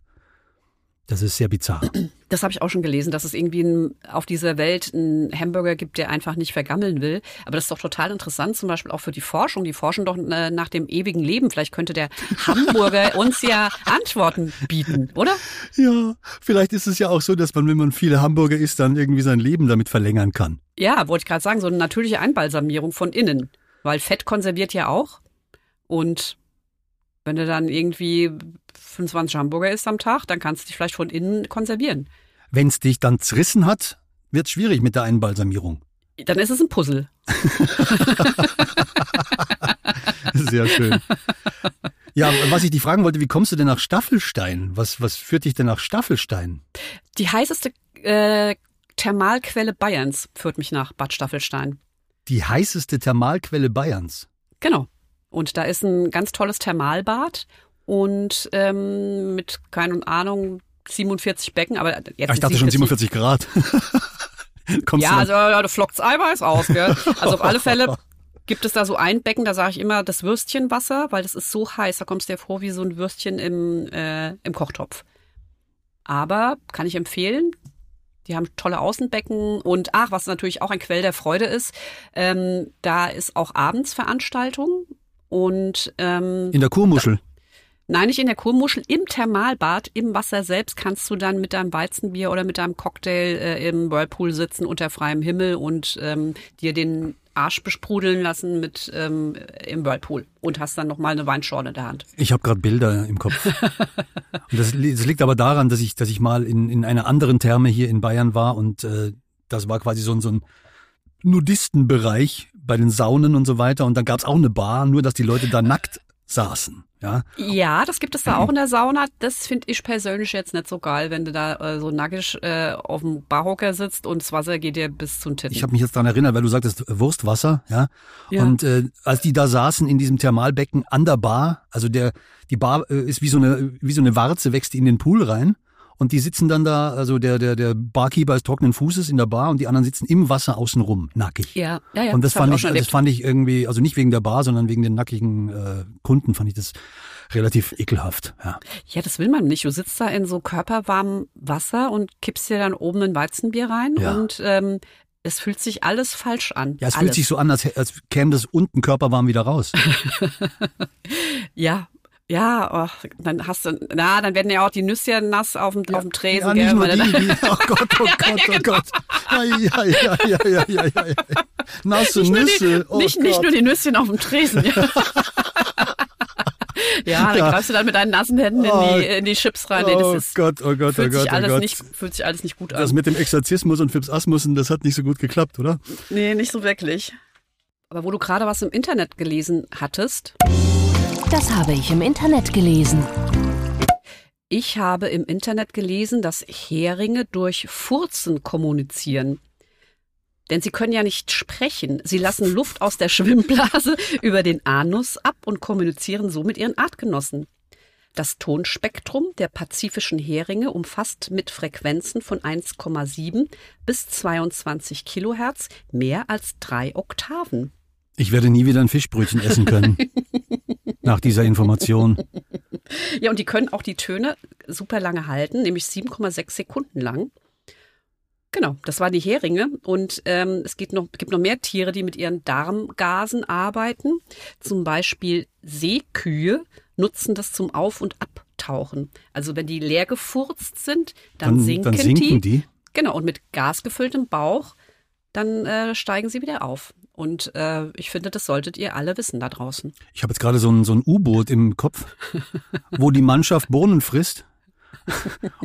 Das ist sehr bizarr. Das habe ich auch schon gelesen, dass es irgendwie ein, auf dieser Welt einen Hamburger gibt, der einfach nicht vergammeln will. Aber das ist doch total interessant, zum Beispiel auch für die Forschung. Die forschen doch äh, nach dem ewigen Leben. Vielleicht könnte der Hamburger uns ja Antworten bieten, oder? Ja, vielleicht ist es ja auch so, dass man, wenn man viele Hamburger isst, dann irgendwie sein Leben damit verlängern kann. Ja, wollte ich gerade sagen, so eine natürliche Einbalsamierung von innen. Weil Fett konserviert ja auch. Und wenn du dann irgendwie 25 Hamburger isst am Tag, dann kannst du dich vielleicht von innen konservieren. Wenn es dich dann zerrissen hat, wird schwierig mit der Einbalsamierung. Dann ist es ein Puzzle. Sehr schön. Ja, was ich dich fragen wollte, wie kommst du denn nach Staffelstein? Was, was führt dich denn nach Staffelstein? Die heißeste äh, Thermalquelle Bayerns führt mich nach Bad Staffelstein. Die heißeste Thermalquelle Bayerns. Genau. Und da ist ein ganz tolles Thermalbad und ähm, mit, keine Ahnung, 47 Becken, aber jetzt Ah, ich dachte schon 47 Grad. Kommst Ja, du also ja, da flockt's Eiweiß aus, gell? Also auf alle Fälle gibt es da so ein Becken, da sage ich immer das Würstchenwasser, weil das ist so heiß, da kommst du dir vor wie so ein Würstchen im, äh, im Kochtopf. Aber kann ich empfehlen. Die haben tolle Außenbecken und ach, was natürlich auch ein Quell der Freude ist, ähm, da ist auch abends Veranstaltung und ähm, in der Kurmuschel. Nein, nicht in der Kurmuschel, im Thermalbad, im Wasser selbst kannst du dann mit deinem Weizenbier oder mit deinem Cocktail äh, im Whirlpool sitzen unter freiem Himmel und ähm, dir den Arsch besprudeln lassen mit ähm, im Whirlpool und hast dann nochmal eine Weinschorle in der Hand. Ich habe gerade Bilder im Kopf. das, das liegt aber daran, dass ich, dass ich mal in, in einer anderen Therme hier in Bayern war und äh, das war quasi so ein, so ein Nudistenbereich bei den Saunen und so weiter. Und dann gab's auch eine Bar, nur dass die Leute da nackt saßen. Ja, Ja, das gibt es da auch in der Sauna. Das finde ich persönlich jetzt nicht so geil, wenn du da äh, so nackig äh, auf dem Barhocker sitzt und das Wasser geht dir bis zum Titten. ich habe mich jetzt daran erinnert, weil du sagtest Wurstwasser, ja. Ja. Und äh, als die da saßen in diesem Thermalbecken an der Bar, also der die Bar äh, ist wie so eine wie so eine Warze wächst in den Pool rein und die sitzen dann da, also der der der Barkeeper ist trockenen Fußes in der Bar und die anderen sitzen im Wasser außenrum nackig. ja, ja, ja. und das, hab fand ich, schon das erlebt. fand ich irgendwie, also nicht wegen der Bar, sondern wegen den nackigen äh, Kunden fand ich das relativ ekelhaft. Ja. Ja, das will man nicht. Du sitzt da in so körperwarmem Wasser und kippst dir dann oben ein Weizenbier rein Ja. und ähm, es fühlt sich alles falsch an. Ja, es alles. fühlt sich so an, als, als käme das unten körperwarm wieder raus. Ja, ja, ach, dann hast du, na, dann werden ja auch die Nüsschen nass auf dem, auf dem Tresen. ja, gell, nicht nur weil die, die, oh Gott, oh Gott, oh Gott. Ja, ja, ja, ja, ja, ja, ja, ja. Nasse nicht, nur Nüsse. die, oh nicht, Gott. nicht nur die Nüsschen auf dem Tresen. Ja, ja dann Ja. greifst du dann mit deinen nassen Händen in Oh. die, in die Chips rein. Nee, das Oh ist, Gott, oh Gott, oh Gott, sich oh Gott. nicht, fühlt sich alles nicht gut Das an. mit dem Exorzismus und Phipsasmussen, das hat nicht so gut geklappt, oder? Nee, nicht so wirklich. Aber wo du gerade was im Internet gelesen hattest, Das habe ich im Internet gelesen. Ich habe im Internet gelesen, dass Heringe durch Furzen kommunizieren. Denn sie können ja nicht sprechen. Sie lassen Luft aus der Schwimmblase über den Anus ab und kommunizieren so mit ihren Artgenossen. Das Tonspektrum der pazifischen Heringe umfasst mit Frequenzen von 1,7 bis 22 Kilohertz mehr als drei Oktaven. Ich werde nie wieder ein Fischbrötchen essen können. nach dieser Information. Ja, und die können auch die Töne super lange halten, nämlich 7,6 Sekunden lang. Genau, das waren die Heringe. Und ähm, es gibt noch, gibt noch mehr Tiere, die mit ihren Darmgasen arbeiten. Zum Beispiel Seekühe nutzen das zum Auf- und Abtauchen. Also wenn die leer gefurzt sind, dann, Dann, sinken, dann sinken die. Genau, und mit gasgefülltem Bauch, dann äh, steigen sie wieder auf. Und äh, ich finde, das solltet ihr alle wissen da draußen. Ich habe jetzt gerade so ein, so ein U-Boot im Kopf, wo die Mannschaft Bohnen frisst.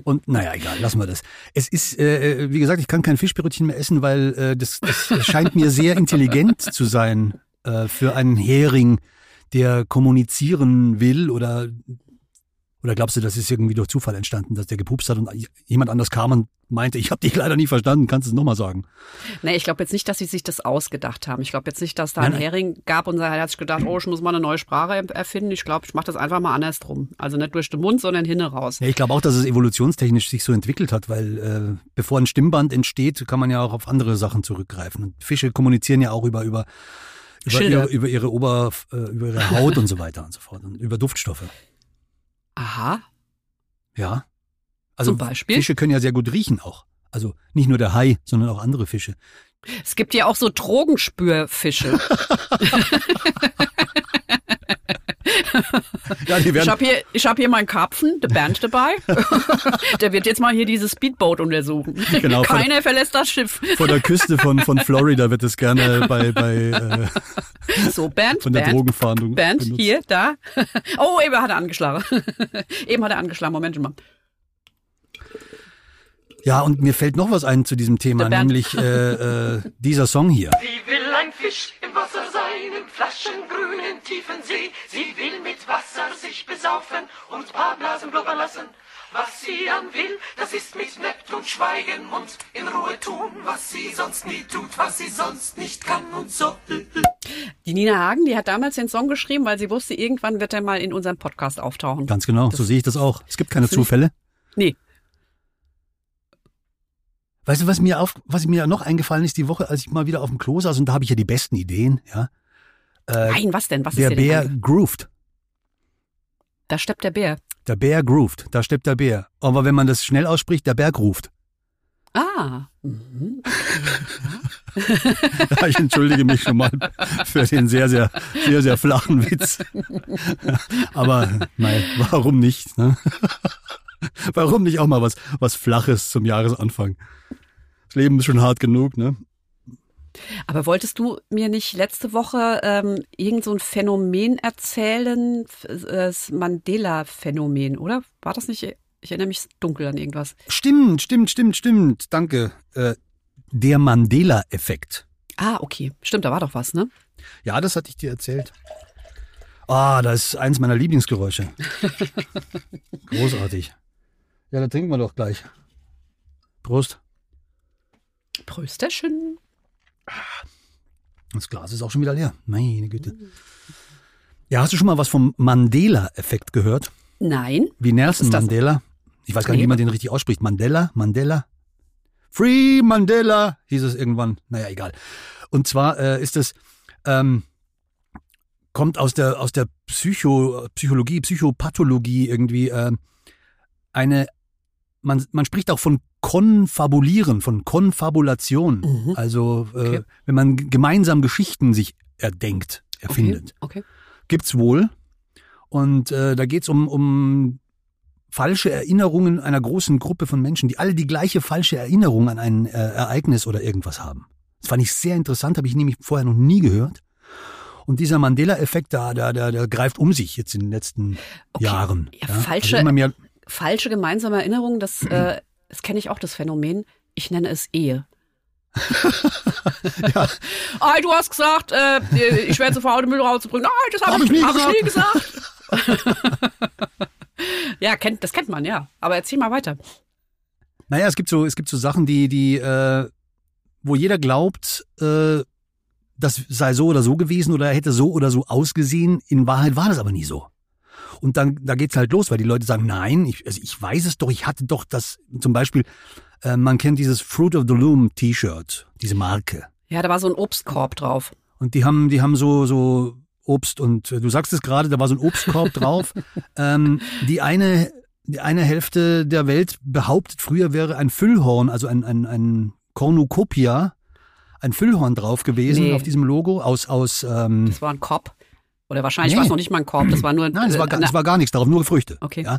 Und naja, egal, lassen wir das. Es ist, äh, wie gesagt, ich kann kein Fischbrötchen mehr essen, weil äh, das, das scheint mir sehr intelligent zu sein äh, für einen Hering, der kommunizieren will oder oder glaubst du, das ist irgendwie durch Zufall entstanden, dass der gepupst hat und jemand anders kam und meinte, ich habe dich leider nicht verstanden, kannst du es nochmal sagen? Nee, ich glaube jetzt nicht, dass sie sich das ausgedacht haben. Ich glaube jetzt nicht, dass da Nein, ein. Hering gab und er hat sich gedacht, oh, ich muss mal eine neue Sprache er- erfinden. Ich glaube, ich mache das einfach mal andersrum. Also nicht durch den Mund, sondern hinne raus. Ja, ich glaube auch, dass es evolutionstechnisch sich so entwickelt hat, weil äh, bevor ein Stimmband entsteht, kann man ja auch auf andere Sachen zurückgreifen. Und Fische kommunizieren ja auch über über über ihre, über ihre Ober äh, über ihre Haut und so weiter und so fort und über Duftstoffe. Aha. Ja. Also Zum Beispiel? Fische können ja sehr gut riechen auch. Also nicht nur der Hai, sondern auch andere Fische. Es gibt ja auch so Drogenspürfische. Ja, Ich habe hier, ich hab hier meinen Karpfen, der Bernd dabei. der wird jetzt mal hier dieses Speedboat untersuchen. Genau, von- Keiner verlässt das Schiff. vor der Küste von von Florida wird es gerne bei bei äh, So, Bernd, von der Bernd, Drogenfahndung Bernd, benutzt. hier, da. Oh, eben hat er angeschlagen. eben hat er angeschlagen. Moment mal. Ja, und mir fällt noch was ein zu diesem Thema, nämlich äh, äh, dieser Song hier. Sie will ein Fisch im Wasser sein, im flaschengrünen tiefen See. Sie will mit Wasser sich besaufen und paar Blasen blubbern lassen. Was sie dann will, das ist mit Neptun schweigen und in Ruhe tun, was sie sonst nie tut, was sie sonst nicht kann und so. Die Nina Hagen, die hat damals den Song geschrieben, weil sie wusste, irgendwann wird er mal in unserem Podcast auftauchen. Ganz genau, so sehe ich das auch. Es gibt keine Zufälle. Nee. Weißt du, was mir auf, was mir noch eingefallen ist die Woche, als ich mal wieder auf dem Klo saß und da habe ich ja die besten Ideen, ja. Äh, Nein, was denn? Was der ist denn Bär denn? grooved. Da steppt der Bär. Der Bär grooved, da steppt der Bär. Aber wenn man das schnell ausspricht, der Bär grooved. Ah. Mhm. Ja, ich entschuldige mich schon mal für den sehr, sehr, sehr, sehr flachen Witz. Aber nein, warum nicht? Ne? Warum nicht auch mal was, was Flaches zum Jahresanfang? Das Leben ist schon hart genug, ne? Aber wolltest du mir nicht letzte Woche ähm, irgend so ein Phänomen erzählen, F- das Mandela-Phänomen, oder? War das nicht? Ich erinnere mich dunkel an irgendwas. Stimmt, stimmt, stimmt, stimmt. Danke. Äh, der Mandela-Effekt. Ah, okay. Stimmt, da war doch was, ne? Ja, das hatte ich dir erzählt. Ah, das ist eins meiner Lieblingsgeräusche. Großartig. Ja, da trinken wir doch gleich. Prost. Prösterchen. Das Glas ist auch schon wieder leer. Meine Güte. Ja, hast du schon mal was vom Mandela-Effekt gehört? Nein. Wie Nelson? Mandela. Ich weiß gar nicht, wie man den richtig ausspricht. Mandela? Mandela? Free Mandela hieß es irgendwann. Naja, egal. Und zwar äh, ist es, ähm, kommt aus der, aus der Psycho, Psychologie, Psychopathologie irgendwie ähm, eine, man, man spricht auch von Konfabulieren, von Konfabulation. Mhm. Also äh, Okay. wenn man gemeinsam Geschichten sich erdenkt, erfindet Okay. gibt's wohl. Und äh, da geht's um, um falsche Erinnerungen einer großen Gruppe von Menschen, die alle die gleiche falsche Erinnerung an ein äh, Ereignis oder irgendwas haben. Das fand ich sehr interessant, habe ich nämlich vorher noch nie gehört. Und dieser Mandela-Effekt, da, da, da, der greift um sich jetzt in den letzten Okay. Jahren. Ja, falsche- Also immer mehr, Falsche gemeinsame Erinnerung, das, äh, das kenne ich auch, das Phänomen. Ich nenne es Ehe. ja, Ah, du hast gesagt, äh, ich werde zu faul, den Müll rauszubringen. Nein, das habe Hab ich, ich nie hab ich nie gesagt. ja, kennt, das kennt man, ja. Aber erzähl mal weiter. Naja, es gibt so, es gibt so Sachen, die, die, äh, wo jeder glaubt, äh, das sei so oder so gewesen oder hätte so oder so ausgesehen. In Wahrheit war das aber nie so. Und dann, da geht's halt los, weil die Leute sagen, nein, ich, also ich weiß es doch, ich hatte doch das, zum Beispiel, äh, man kennt dieses Fruit of the Loom T-Shirt, diese Marke. Ja, da war so ein Obstkorb drauf. Und die haben, die haben so, so Obst und äh, du sagst es gerade, da war so ein Obstkorb drauf. Ähm, die eine, die eine Hälfte der Welt behauptet, früher wäre ein Füllhorn, also ein, ein, ein Cornucopia, ein Füllhorn drauf gewesen Nee. auf diesem Logo aus, aus, ähm, Das war ein Korb. Oder wahrscheinlich Nee. war es noch nicht mal ein Korb, das war nur nein, es war, äh, gar- es war gar nichts darauf, nur Früchte. Okay. Ja.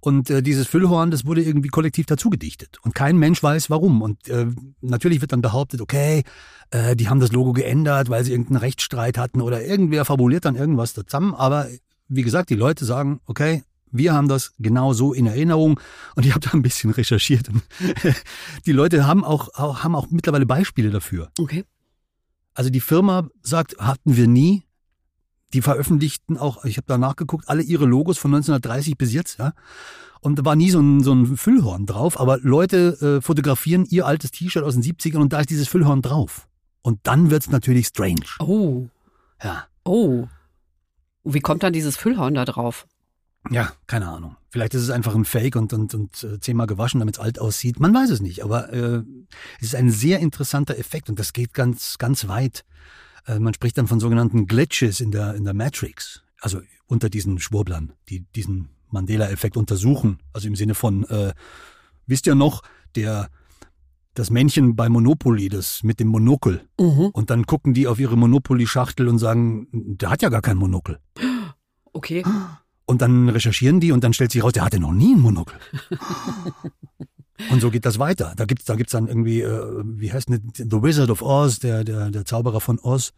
Und äh, dieses Füllhorn, das wurde irgendwie kollektiv dazu gedichtet. Und kein Mensch weiß warum. Und äh, natürlich wird dann behauptet, okay, äh, die haben das Logo geändert, weil sie irgendeinen Rechtsstreit hatten oder irgendwer fabuliert dann irgendwas zusammen. Aber wie gesagt, die Leute sagen, okay, wir haben das genau so in Erinnerung. Und ich habe da ein bisschen recherchiert. Und die Leute haben auch, auch, haben auch mittlerweile Beispiele dafür. Okay. Also die Firma sagt, hatten wir nie. Die veröffentlichten auch, ich habe da nachgeguckt, alle ihre Logos von 1930 bis jetzt, ja. Und da war nie so ein, so ein Füllhorn drauf, aber Leute äh, fotografieren ihr altes T-Shirt aus den 70ern und da ist dieses Füllhorn drauf. Und dann wird's natürlich strange. Oh. Ja. Oh. Wie kommt dann dieses Füllhorn da drauf? Ja, keine Ahnung. Vielleicht ist es einfach ein Fake und, und, und äh, zehnmal gewaschen, damit es alt aussieht. Man weiß es nicht, aber äh, es ist ein sehr interessanter Effekt und das geht ganz, ganz weit. Äh, man spricht dann von sogenannten Glitches in der, in der Matrix, also unter diesen Schwurblern, die diesen Mandela-Effekt untersuchen. Also im Sinne von, äh, wisst ihr noch, der das Männchen bei Monopoly, das mit dem Monokel. Mhm. Und dann gucken die auf ihre Monopoly-Schachtel und sagen, der hat ja gar kein Monokel. Okay. Und dann recherchieren die und dann stellt sich raus, der hatte noch nie ein Monokel. und so geht das weiter. Da gibt's da gibt's dann irgendwie, äh, wie heißt denn, The Wizard of Oz, der, der, der Zauberer von Oz.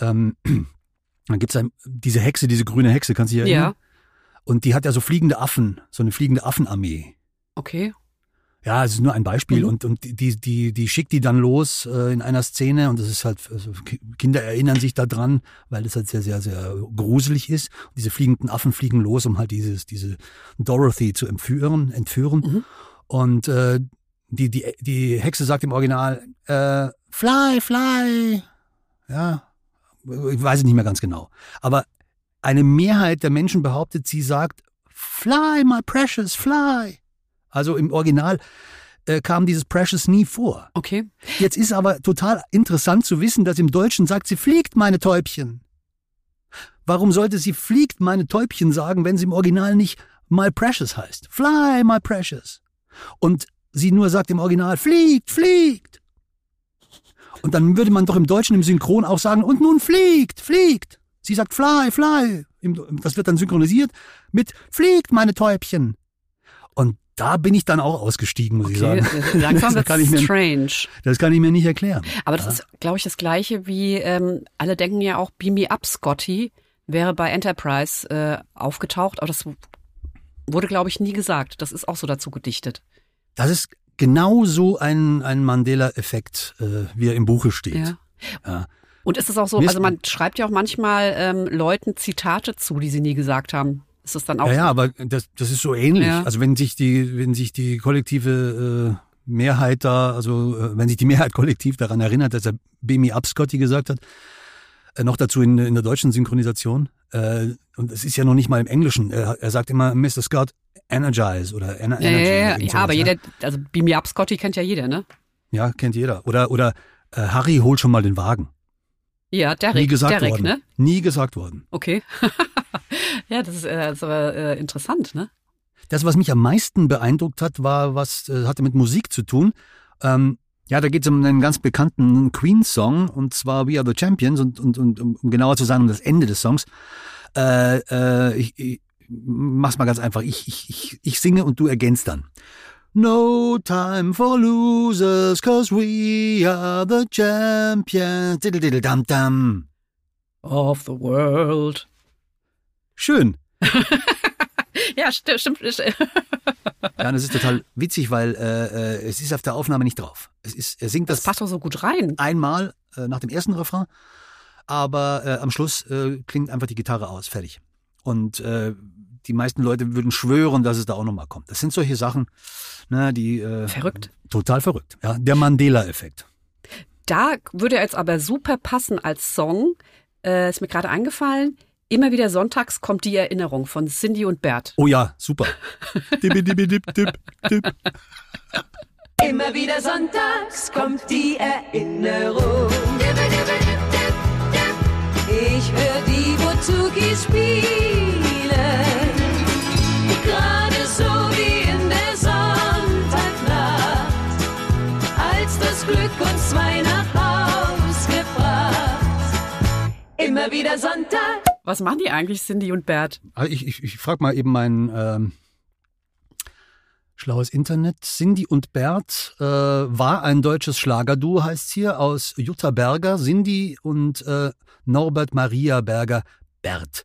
Ähm, dann gibt's dann diese Hexe, diese grüne Hexe, kannst du dich erinnern? Ja. Und die hat ja so fliegende Affen, so eine fliegende Affenarmee. Okay. Ja, es ist nur ein Beispiel Mhm. und, und die, die, die schickt die dann los äh, in einer Szene und das ist halt, also Ki- Kinder erinnern sich daran, weil das halt sehr, sehr, sehr gruselig ist. Und diese fliegenden Affen fliegen los, um halt dieses, diese Dorothy zu entführen, entführen. Mhm. Und äh, die, die, die Hexe sagt im Original, äh, fly, fly. Ja, ich weiß es nicht mehr ganz genau. Aber eine Mehrheit der Menschen behauptet, sie sagt, fly, my precious, fly. Also im Original äh, kam dieses Precious nie vor. Okay. Jetzt ist aber total interessant zu wissen, dass im Deutschen sagt sie fliegt meine Täubchen. Warum sollte sie fliegt meine Täubchen sagen, wenn sie im Original nicht my precious heißt? Fly my precious. Und sie nur sagt im Original fliegt, fliegt. Und dann würde man doch im Deutschen im Synchron auch sagen und nun fliegt, fliegt. Sie sagt fly, fly. Das wird dann synchronisiert mit fliegt meine Täubchen. Und da bin ich dann auch ausgestiegen, muss ich Okay, sagen. äh, langsam das, kann ich mir, strange. das kann ich mir nicht erklären. Aber das ist, glaube ich, das Gleiche wie, ähm, alle denken ja auch, Beam Me Up Scotty wäre bei Enterprise äh, aufgetaucht, aber das wurde, glaube ich, nie gesagt. Das ist auch so dazu gedichtet. Das ist genau so ein, ein Mandela-Effekt, äh, wie er im Buche steht. Ja. Ja. Und ist es auch so, also man schreibt ja auch manchmal ähm, Leuten Zitate zu, die sie nie gesagt haben. Ist das dann auch Ja, ja, so? aber das, das ist so ähnlich. Ja. Also wenn sich die, wenn sich die kollektive äh, Mehrheit da, also äh, wenn sich die Mehrheit kollektiv daran erinnert, dass er Bemi Up Scotty gesagt hat, äh, noch dazu in, in der deutschen Synchronisation, äh, und es ist ja noch nicht mal im Englischen, er, er sagt immer Mr. Scott, energize oder ener Ja, energy. ja, ja, ja, aber jeder, also Beam Me Up Scotty kennt ja jeder, ne? Ja, kennt jeder. Oder, oder äh, Harry, hol schon mal den Wagen. Ja, Nie Derek, gesagt Derek, worden. ne? Nie gesagt worden. Okay. ja, das ist, äh, das aber äh, interessant, ne? Das, was mich am meisten beeindruckt hat, war, was äh, hatte mit Musik zu tun. Ähm, ja, da geht es um einen ganz bekannten Queen-Song und zwar We Are the Champions und, und, und um genauer zu sein, um das Ende des Songs. Äh, äh, ich, ich mach's mal ganz einfach. Ich, ich, ich, ich singe und du ergänzt dann. No time for losers, cause we are the champions. Diddle-diddle-dam-dam. Of the world. Schön. Ja, sti- stimmt. sti- Ja, und das ist total witzig, weil äh, äh, es ist auf der Aufnahme nicht drauf. Es ist, er singt Das das, passt doch so gut rein. einmal äh, nach dem ersten Refrain, aber äh, am Schluss äh, klingt einfach die Gitarre aus, fertig. Und äh, die meisten Leute würden schwören, dass es da auch nochmal kommt. Das sind solche Sachen, ne, die äh, Verrückt. total verrückt. Ja, der Mandela-Effekt. Da würde er jetzt aber super passen als Song. Äh, ist mir gerade eingefallen. Immer wieder sonntags kommt die Erinnerung von Cindy und Bert. Oh ja, super. Dibbi, dibbi, dip, dip, dip. Immer wieder sonntags kommt die Erinnerung. Ich höre die Bozukis spielen. Gerade so wie in der Sonntagnacht, als das Glück uns zwei nach Haus gebracht. Immer wieder Sonntag. Was machen die eigentlich, Cindy und Bert? Also ich, ich, ich frage mal eben mein ähm, schlaues Internet. Cindy und Bert äh, war ein deutsches Schlagerduo, heißt hier, aus Jutta Berger, Cindy und äh, Norbert Maria Berger, Bert.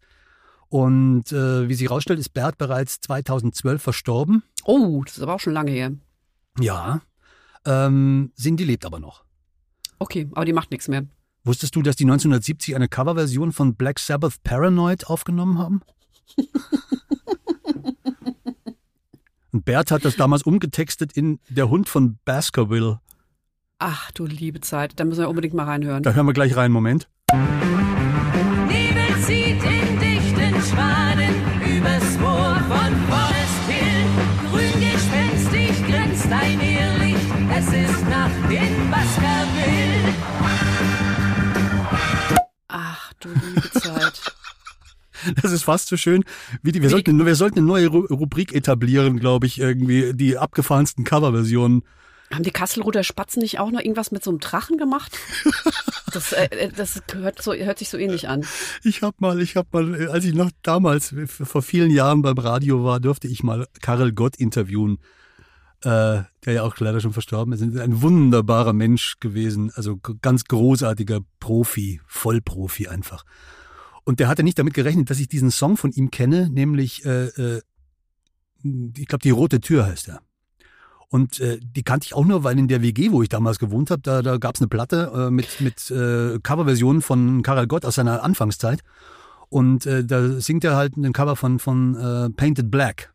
Und äh, wie sich herausstellt, ist Bert bereits 2012 verstorben. Oh, das ist aber auch schon lange her. Ja. Ähm, Cindy lebt aber noch. Okay, aber die macht nichts mehr. Wusstest du, dass die 1970 eine Coverversion von Black Sabbath Paranoid aufgenommen haben? Und Bert hat das damals umgetextet in Der Hund von Baskerville. Ach du liebe Zeit, da müssen wir unbedingt mal reinhören. Da hören wir gleich rein, Moment. Das ist fast so schön. Wie die, wir, sollten, wir sollten eine neue Ru Rubrik etablieren, glaube ich, irgendwie. Die abgefahrensten Coverversionen. Haben die Kasselruther Spatzen nicht auch noch irgendwas mit so einem Drachen gemacht? Das, äh, das hört, so, hört sich so ähnlich an. Ich hab mal, ich hab mal, äh, als ich noch damals äh, vor vielen Jahren beim Radio war, durfte ich mal Karel Gott interviewen, äh, der ja auch leider schon verstorben ist. Ein wunderbarer Mensch gewesen, also ganz großartiger Profi, Vollprofi einfach. Und der hatte nicht damit gerechnet, dass ich diesen Song von ihm kenne, nämlich, äh, äh, ich glaube, die rote Tür heißt er. Und äh, die kannte ich auch nur, weil in der WG, wo ich damals gewohnt habe, da, da gab es eine Platte äh, mit, mit äh, Coverversionen von Karel Gott aus seiner Anfangszeit. Und äh, da singt er halt ein Cover von, von äh, Painted Black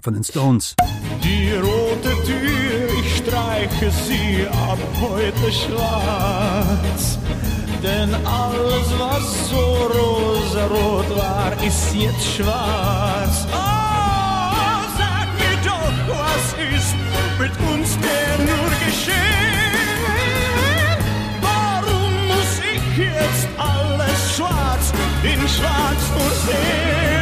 von den Stones. Die rote Tür, ich streiche sie ab heute schwarz. Denn alles, was so rosarot war, ist jetzt schwarz. Oh, sag mir doch, was ist mit uns denn nur geschehen? Warum muss ich jetzt alles schwarz in schwarz versehen?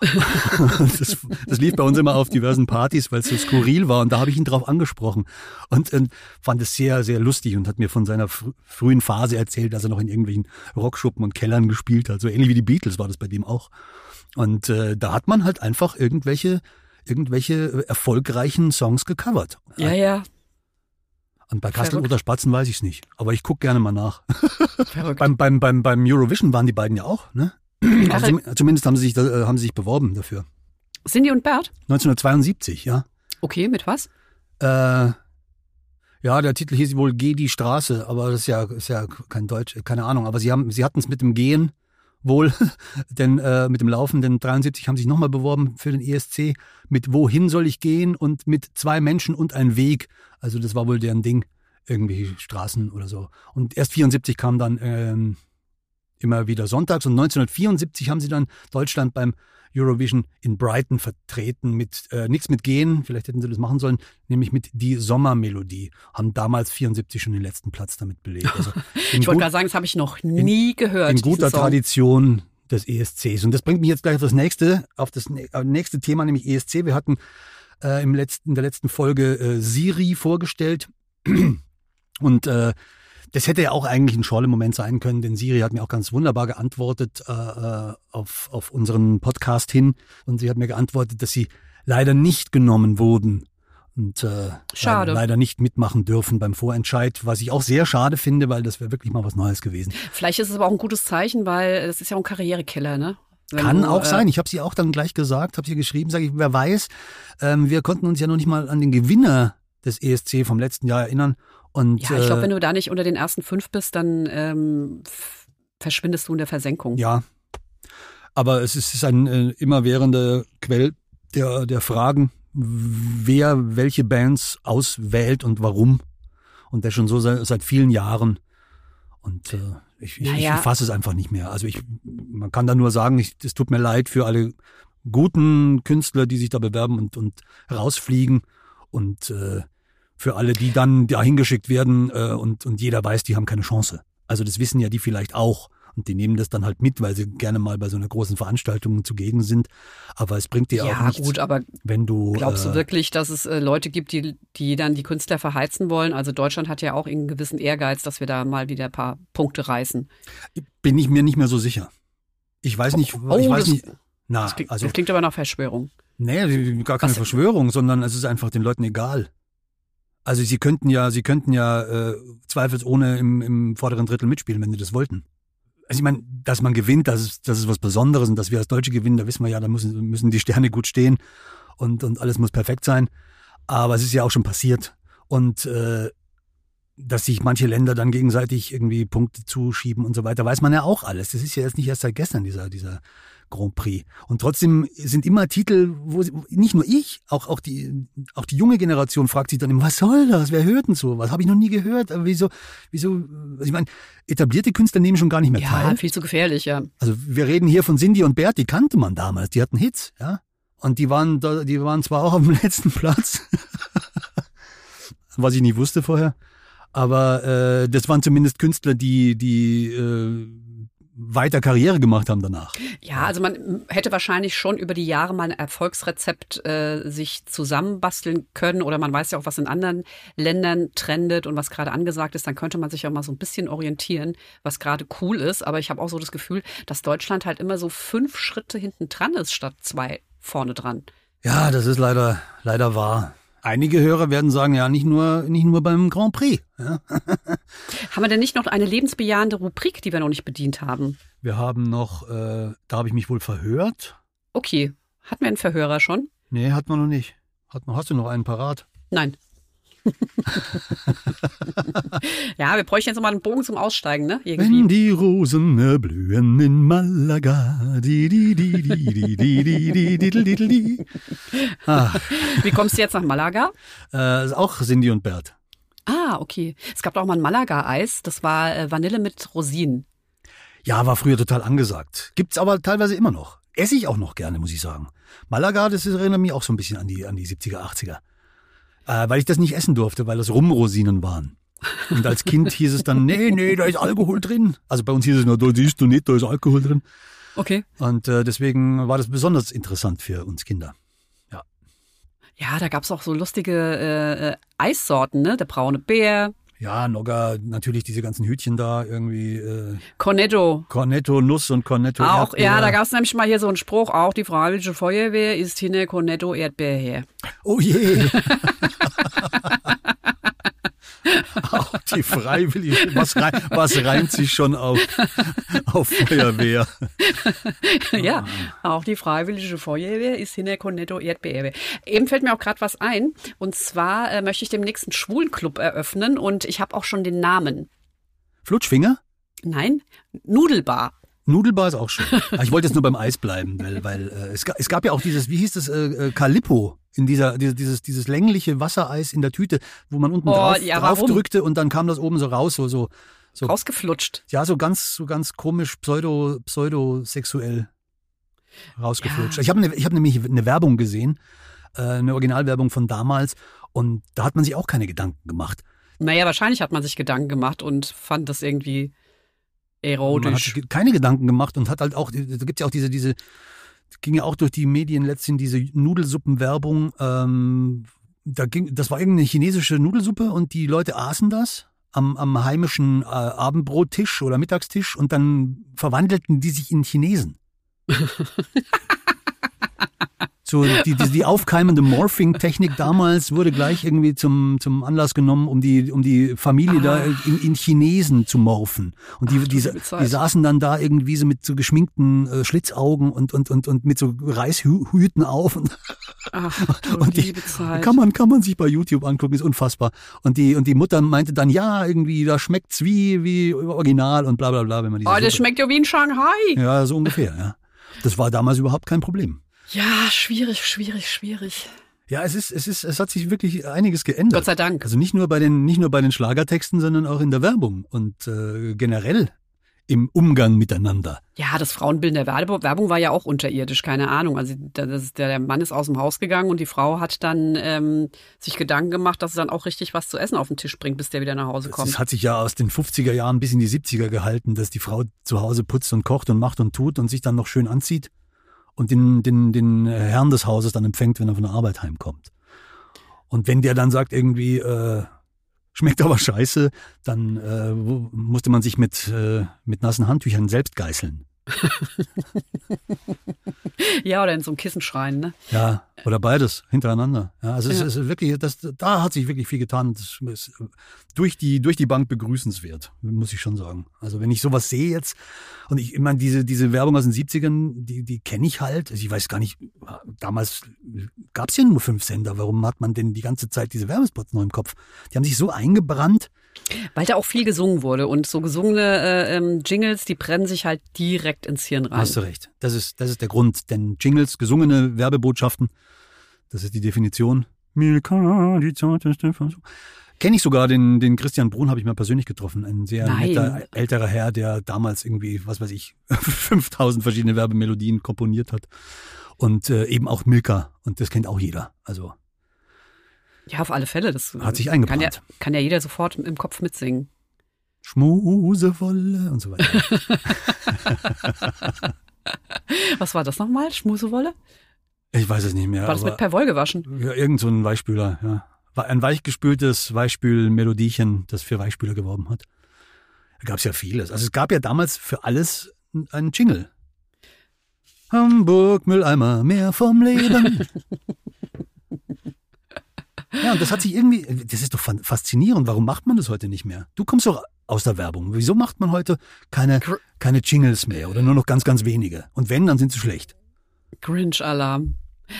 das, das lief bei uns immer auf diversen Partys, weil es so skurril war. Und da habe ich ihn drauf angesprochen und äh, fand es sehr, sehr lustig und hat mir von seiner fr frühen Phase erzählt, dass er noch in irgendwelchen Rockschuppen und Kellern gespielt hat. So ähnlich wie die Beatles war das bei dem auch. Und äh, da hat man halt einfach irgendwelche irgendwelche äh, erfolgreichen Songs gecovert. Ja, ja. Und bei Kassel Verrückt. oder Spatzen weiß ich es nicht. Aber ich gucke gerne mal nach. Beim, beim, beim, beim Eurovision waren die beiden ja auch, ne? Also zum, zumindest haben sie sich, äh, haben sie sich beworben dafür. Cindy und Bert? 1972, ja. Okay, mit was? Äh, ja, der Titel hieß wohl Geh die Straße, aber das ist ja, ist ja kein Deutsch, keine Ahnung. Aber sie haben, sie hatten es mit dem Gehen wohl, denn äh, mit dem Laufen, denn 73 haben sich nochmal beworben für den ESC mit Wohin soll ich gehen und mit zwei Menschen und ein Weg. Also das war wohl deren Ding, irgendwelche Straßen oder so. Und erst 74 kam dann ähm, immer wieder sonntags und 1974 haben sie dann Deutschland beim Eurovision in Brighton vertreten mit äh, nichts mit Gehen, vielleicht hätten sie das machen sollen, nämlich mit die Sommermelodie. Haben damals 74 schon den letzten Platz damit belegt. Also in Ich wollte gerade sagen, das habe ich noch nie gehört. in guter Song. Tradition des ESCs. Und das bringt mich jetzt gleich auf das nächste, auf das äh, nächste Thema, nämlich ESC. Wir hatten äh, im letzten, in der letzten Folge äh, Siri vorgestellt. Und äh, das hätte ja auch eigentlich ein Schorle-Moment sein können, denn Siri hat mir auch ganz wunderbar geantwortet äh, äh, auf, auf unseren Podcast hin. Und sie hat mir geantwortet, dass sie leider nicht genommen wurden und äh, Schade. leider nicht mitmachen dürfen beim Vorentscheid, was ich auch sehr schade finde, weil das wäre wirklich mal was Neues gewesen. Vielleicht ist es aber auch ein gutes Zeichen, weil das ist ja auch ein Karrierekiller, ne? Wenn Kann du, auch äh, sein. Ich habe sie auch dann gleich gesagt, habe sie geschrieben, sage ich, wer weiß. Ähm, wir konnten uns ja noch nicht mal an den Gewinner des ESC vom letzten Jahr erinnern. Und Ja, ich glaube, äh, wenn du da nicht unter den ersten fünf bist, dann ähm, verschwindest du in der Versenkung. ja, aber es ist, ein äh, immerwährender Quell der, der Fragen, wer welche Bands auswählt und warum. Und der schon so seit, seit vielen Jahren. Und äh, ich, ich, Naja. ich fasse es einfach nicht mehr. Also ich, man kann da nur sagen, ich, es tut mir leid für alle guten Künstler, die sich da bewerben und, und rausfliegen und äh, für alle, die dann dahin geschickt werden äh, und, und jeder weiß, die haben keine Chance. Also das wissen ja die vielleicht auch und die nehmen das dann halt mit, weil sie gerne mal bei so einer großen Veranstaltung zugegen sind. Aber es bringt dir auch Ja, nichts, gut, aber wenn du glaubst du äh, wirklich, dass es äh, Leute gibt, die, die dann die Künstler verheizen wollen? Also Deutschland hat ja auch einen gewissen Ehrgeiz, dass wir da mal wieder ein paar Punkte reißen. bin ich mir nicht mehr so sicher. Ich weiß nicht, Oh, ich weiß das- nicht. Na, Das klingt, also das klingt aber nach Verschwörung. Nee, gar keine Was- Verschwörung, sondern es ist einfach den Leuten egal. Also sie könnten ja, sie könnten ja äh, zweifelsohne im, im vorderen Drittel mitspielen, wenn sie das wollten. Also ich meine, dass man gewinnt, das ist, das ist was Besonderes und dass wir als Deutsche gewinnen, da wissen wir ja, da müssen, müssen die Sterne gut stehen und, und alles muss perfekt sein. Aber es ist ja auch schon passiert. Und äh, dass sich manche Länder dann gegenseitig irgendwie Punkte zuschieben und so weiter, weiß man ja auch alles. Das ist ja jetzt nicht erst seit gestern, dieser, dieser Grand Prix. Und trotzdem sind immer Titel, wo nicht nur ich, auch, auch, die, auch die junge Generation fragt sich dann immer, was soll das? Wer hört denn so? Was habe ich noch nie gehört? Aber wieso, wieso, ich meine, etablierte Künstler nehmen schon gar nicht mehr Ja, teil. viel zu gefährlich, ja. Also wir reden hier von Cindy und Bert, die kannte man damals, die hatten Hits, ja. Und die waren, da, die waren zwar auch auf dem letzten Platz, was ich nie wusste vorher, aber äh, das waren zumindest Künstler, die, die äh, weiter Karriere gemacht haben danach. Ja, also man hätte wahrscheinlich schon über die Jahre mal ein Erfolgsrezept äh, sich zusammenbasteln können oder man weiß ja auch, was in anderen Ländern trendet und was gerade angesagt ist, dann könnte man sich auch mal so ein bisschen orientieren, was gerade cool ist. Aber ich habe auch so das Gefühl, dass Deutschland halt immer so fünf Schritte hinten dran ist statt zwei vorne dran. Ja, das ist leider, leider wahr. Einige Hörer werden sagen, ja, nicht nur, nicht nur beim Grand Prix. Ja. Haben wir denn nicht noch eine lebensbejahende Rubrik, die wir noch nicht bedient haben? Wir haben noch, äh, da habe ich mich wohl verhört. Okay, hatten wir einen Verhörer schon? Nee, hat man noch nicht. Hat man, hast du noch einen parat? Nein. Ja, wir bräuchten jetzt noch mal einen Bogen zum Aussteigen, ne? Irgendwie. Wenn die Rosen erblühen in Malaga. Di, di, di, di, di, di, di, di, di, di, di. Ah, Wie kommst du jetzt nach Malaga? äh, auch Cindy und Bert. Ah, okay. Es gab auch mal ein Malaga-Eis. Das war äh, Vanille mit Rosinen. Ja, war früher total angesagt. Gibt's aber teilweise immer noch. Esse ich auch noch gerne, muss ich sagen. Malaga, das erinnert mich auch so ein bisschen an die, an die 70er, 80er. Äh, weil ich das nicht essen durfte, weil das Rumrosinen waren. Und als Kind hieß es dann, nee, nee, da ist Alkohol drin. Also bei uns hieß es nur, da siehst du nicht, da ist Alkohol drin. Okay. Und äh, deswegen war das besonders interessant für uns Kinder. Ja, da gab's auch so lustige äh, äh, Eissorten, ne? Der braune Bär, Ja, Nogga, natürlich diese ganzen Hütchen da, irgendwie äh, Cornetto. Cornetto Nuss und Cornetto Auch, Erdbeer. ja, da gab es nämlich mal hier so einen Spruch, auch die Freiwillige Feuerwehr ist hinne Cornetto Erdbeer her. Oh je. Auch die Freiwillige, was, rein, was reimt sich schon auf, auf Feuerwehr? ja, auch die Freiwillige Feuerwehr ist hinne Cornetto Erdbeer. Eben fällt mir auch gerade was ein. Und zwar äh, möchte ich demnächst einen Schwulenclub eröffnen und ich habe auch schon den Namen. Flutschfinger? Nein, Nudelbar. Nudelbar ist auch schön. Aber ich wollte jetzt nur beim Eis bleiben, weil, weil äh, es, es gab ja auch dieses, wie hieß das, äh, äh, Calippo, in dieser, dieses, dieses, dieses längliche Wassereis in der Tüte, wo man unten Oh, drauf, ja, drauf drückte und dann kam das oben so raus, so, so, so Rausgeflutscht. ja, so ganz, so ganz komisch, pseudo, pseudosexuell rausgeflutscht. Ja. Ich habe ne, ich hab nämlich eine Werbung gesehen, äh, eine Originalwerbung von damals und da hat man sich auch keine Gedanken gemacht. Naja, wahrscheinlich hat man sich Gedanken gemacht und fand das irgendwie Man hat erotisch. keine Gedanken gemacht und hat halt auch, da gibt's ja auch diese, diese, ging ja auch durch die Medien letztens diese Nudelsuppenwerbung. Ähm, da ging, das war irgendeine chinesische Nudelsuppe und die Leute aßen das am, am heimischen äh, Abendbrottisch oder Mittagstisch und dann verwandelten die sich in Chinesen. So, die, die, die aufkeimende Morphing-Technik damals wurde gleich irgendwie zum, zum Anlass genommen, um die, um die Familie da in, in Chinesen zu morphen. Und die, Ach, die, die saßen dann da irgendwie so mit so geschminkten äh, Schlitzaugen und, und, und, und mit so Reishüten auf. Und, Ach, und die, kann man, kann man sich bei YouTube angucken, ist unfassbar. Und die, und die Mutter meinte dann, ja, irgendwie, da schmeckt's wie, wie original und bla, bla, bla, wenn man diese Oh, das Suppe- schmeckt ja wie in Shanghai. Ja, so ungefähr, ja. Das war damals überhaupt kein Problem. Ja, schwierig, schwierig, schwierig. Ja, es ist, es ist, es hat sich wirklich einiges geändert. Gott sei Dank. Also nicht nur bei den, nicht nur bei den Schlagertexten, sondern auch in der Werbung und äh, generell im Umgang miteinander. Ja, das Frauenbild in der Werbung war ja auch unterirdisch, keine Ahnung. Also das, der, der Mann ist aus dem Haus gegangen und die Frau hat dann ähm, sich Gedanken gemacht, dass sie dann auch richtig was zu essen auf den Tisch bringt, bis der wieder nach Hause kommt. Es hat sich ja aus den 50er Jahren bis in die 70er gehalten, dass die Frau zu Hause putzt und kocht und macht und tut und sich dann noch schön anzieht und den, den, den Herrn des Hauses dann empfängt, wenn er von der Arbeit heimkommt. Und wenn der dann sagt irgendwie, äh, schmeckt aber scheiße, dann äh, musste man sich mit, äh, mit nassen Handtüchern selbst geißeln. Ja, oder in so einem Kissen schreien, ne? Ja, oder beides hintereinander. Ja, also Ja. es ist wirklich, das, da hat sich wirklich viel getan. Das ist durch die, durch die Bank begrüßenswert, muss ich schon sagen. Also wenn ich sowas sehe jetzt, und ich, ich meine, diese, diese Werbung aus den 70ern, die, die kenne ich halt. Also ich weiß gar nicht, damals gab es ja nur fünf Sender. Warum hat man denn die ganze Zeit diese Werbespots noch im Kopf? Die haben sich so eingebrannt. Weil da auch viel gesungen wurde und so gesungene äh, ähm, Jingles, die brennen sich halt direkt ins Hirn rein. Hast du recht. Das ist, das ist der Grund. Denn Jingles, gesungene Werbebotschaften, das ist die Definition. Milka, die zarteste Versuch. Kenne ich sogar den, den Christian Brun, habe ich mal persönlich getroffen. Ein sehr Nein. netter, älterer Herr, der damals irgendwie, was weiß ich, 5000 verschiedene Werbemelodien komponiert hat. Und äh, eben auch Milka. Und das kennt auch jeder. Also Ja, auf alle Fälle. Das Hat sich Kann eingebrannt. ja, kann ja jeder sofort im Kopf mitsingen. Schmusewolle und so weiter. Was war das nochmal? Schmusewolle? Ich weiß es nicht mehr. War das mit Per Woll gewaschen? Ja, irgend so ein Weichspüler, ja. War ein weichgespültes Weichspülmelodiechen, das für Weichspüler geworben hat. Da gab es ja vieles. Also es gab ja damals für alles einen Jingle. Hamburg, Mülleimer, mehr vom Leben. ja, und das hat sich irgendwie, das ist doch faszinierend. Warum macht man das heute nicht mehr? Du kommst doch aus der Werbung. Wieso macht man heute keine, keine Jingles mehr oder nur noch ganz, ganz wenige? Und wenn, dann sind sie schlecht. Grinch-Alarm.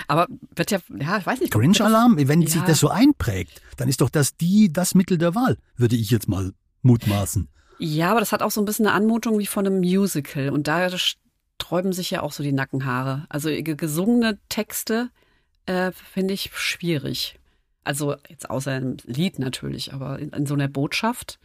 Aber wird ja, ja, ich weiß nicht. Grinch-Alarm, wenn sich Ja. das so einprägt, dann ist doch das die, das Mittel der Wahl, würde ich jetzt mal mutmaßen. Ja, aber das hat auch so ein bisschen eine Anmutung wie von einem Musical. Und da sträuben sich ja auch so die Nackenhaare. Also ge- gesungene Texte äh, finde ich schwierig. Also jetzt außer im Lied natürlich, aber in, in so einer Botschaft.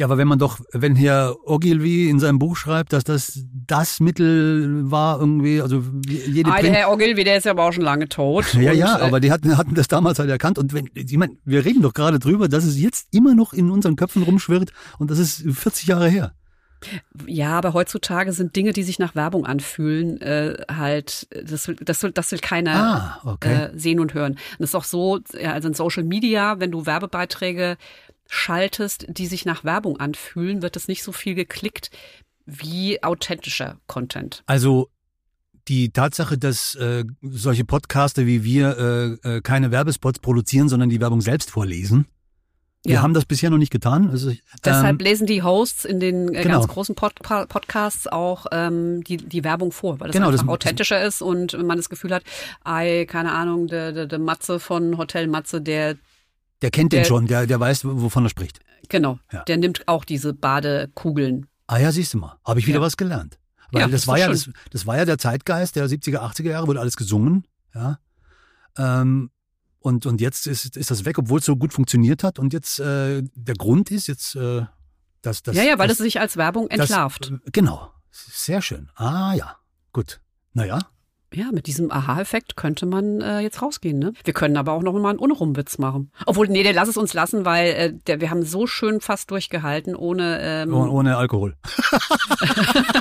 Ja, aber wenn man doch, wenn Herr Ogilvy in seinem Buch schreibt, dass das das Mittel war irgendwie, also jede Ah, der Herr Ogilvy, der ist ja aber auch schon lange tot. ja, ja, äh, aber die hatten, hatten das damals halt erkannt. Und wenn, ich meine, wir reden doch gerade drüber, dass es jetzt immer noch in unseren Köpfen rumschwirrt und das ist 40 Jahre her. Ja, aber heutzutage sind Dinge, die sich nach Werbung anfühlen, äh, halt, das will, das will, das will keiner Ah, okay. äh, sehen und hören. Und es ist auch so, ja, also in Social Media, wenn du Werbebeiträge schaltest, die sich nach Werbung anfühlen, wird es nicht so viel geklickt wie authentischer Content. Also die Tatsache, dass äh, solche Podcaster wie wir äh, äh, keine Werbespots produzieren, sondern die Werbung selbst vorlesen. Wir Ja. haben das bisher noch nicht getan. Also, Deshalb ähm, lesen die Hosts in den äh, Genau. ganz großen Pod Podcasts auch ähm, die, die Werbung vor, weil das Genau, einfach das- authentischer ist und man das Gefühl hat, ei, keine Ahnung, der, der, der Matze von Hotel Matze, der, der kennt den der- schon, der, der weiß, wovon er spricht. genau, Ja. der nimmt auch diese Badekugeln. Ah ja, siehst du mal. Habe ich wieder Ja. was gelernt. Weil Ja, das ist war ja das, das war ja der Zeitgeist der 70er, 80er Jahre, wurde alles gesungen. Ja. Ähm, und, und jetzt ist, ist das weg, obwohl es so gut funktioniert hat. Und jetzt äh, der Grund ist jetzt, äh, dass das. ja, ja, weil das, es sich als Werbung das- entlarvt. äh, Genau. Sehr schön. Ah ja. Gut. Naja. Ja, mit diesem Aha-Effekt könnte man äh, jetzt rausgehen. Ne? Wir können aber auch noch mal einen Unrumwitz machen. Obwohl, nee, der lass es uns lassen, weil äh, der, wir haben so schön fast durchgehalten, ohne ähm, Oh, ohne Alkohol.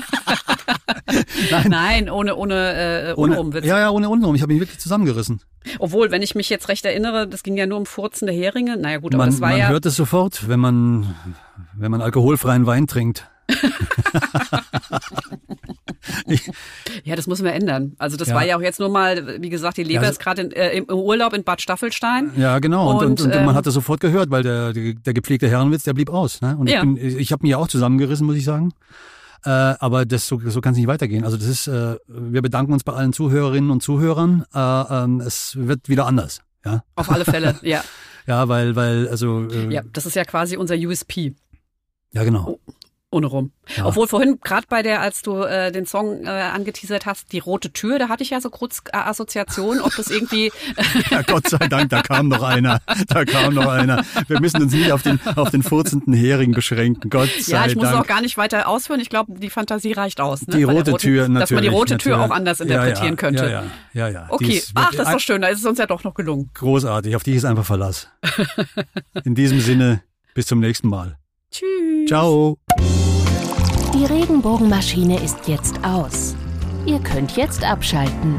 nein, ohne ohne äh, Ohne, Unrumwitz. ja, ja, ohne Unrum. Ich habe mich wirklich zusammengerissen. Obwohl, wenn ich mich jetzt recht erinnere, das ging ja nur um furzende Heringe. Naja gut, aber Man, das war man ja hört es sofort, wenn man, wenn man alkoholfreien Wein trinkt. ja, das müssen wir ändern. Also das Ja. war ja auch jetzt nur mal, wie gesagt, die Leber Ja, ist gerade äh, im Urlaub in Bad Staffelstein. Ja, genau. Und, und, Und, und, ähm, man hat das sofort gehört, weil der, der, der gepflegte Herrenwitz, der blieb aus. Ne? Und Ja. ich, bin, ich habe mich ja auch zusammengerissen, muss ich sagen. Äh, aber das so, so kann es nicht weitergehen. Also das ist, äh, wir bedanken uns bei allen Zuhörerinnen und Zuhörern. Äh, ähm, es wird wieder anders. Ja, Auf alle Fälle, ja. ja, weil, weil, also, äh, Ja, das ist ja quasi unser USP. ja, genau. Ohne rum. Ja. Obwohl vorhin, gerade bei der, als du äh, den Song äh, angeteasert hast, die rote Tür, da hatte ich ja so kurz äh, Assoziation, ob das irgendwie, Ja, Gott sei Dank, da kam noch einer. Da kam noch einer. Wir müssen uns nicht auf den, auf den furzenden Hering beschränken. Gott sei ja, ich muss Dank. auch gar nicht weiter ausführen. Ich glaube, die Fantasie reicht aus. Ne? Die Bei rote roten- Tür natürlich. Dass man die rote Tür natürlich. auch anders interpretieren ja, ja, könnte. Ja, ja, ja. ja. Die Okay, ach, das ist doch schön, da ist es uns ja doch noch gelungen. Großartig, auf dich ist einfach Verlass. In diesem Sinne, bis zum nächsten Mal. Tschüss. Ciao. Die Regenbogenmaschine ist jetzt aus. Ihr könnt jetzt abschalten.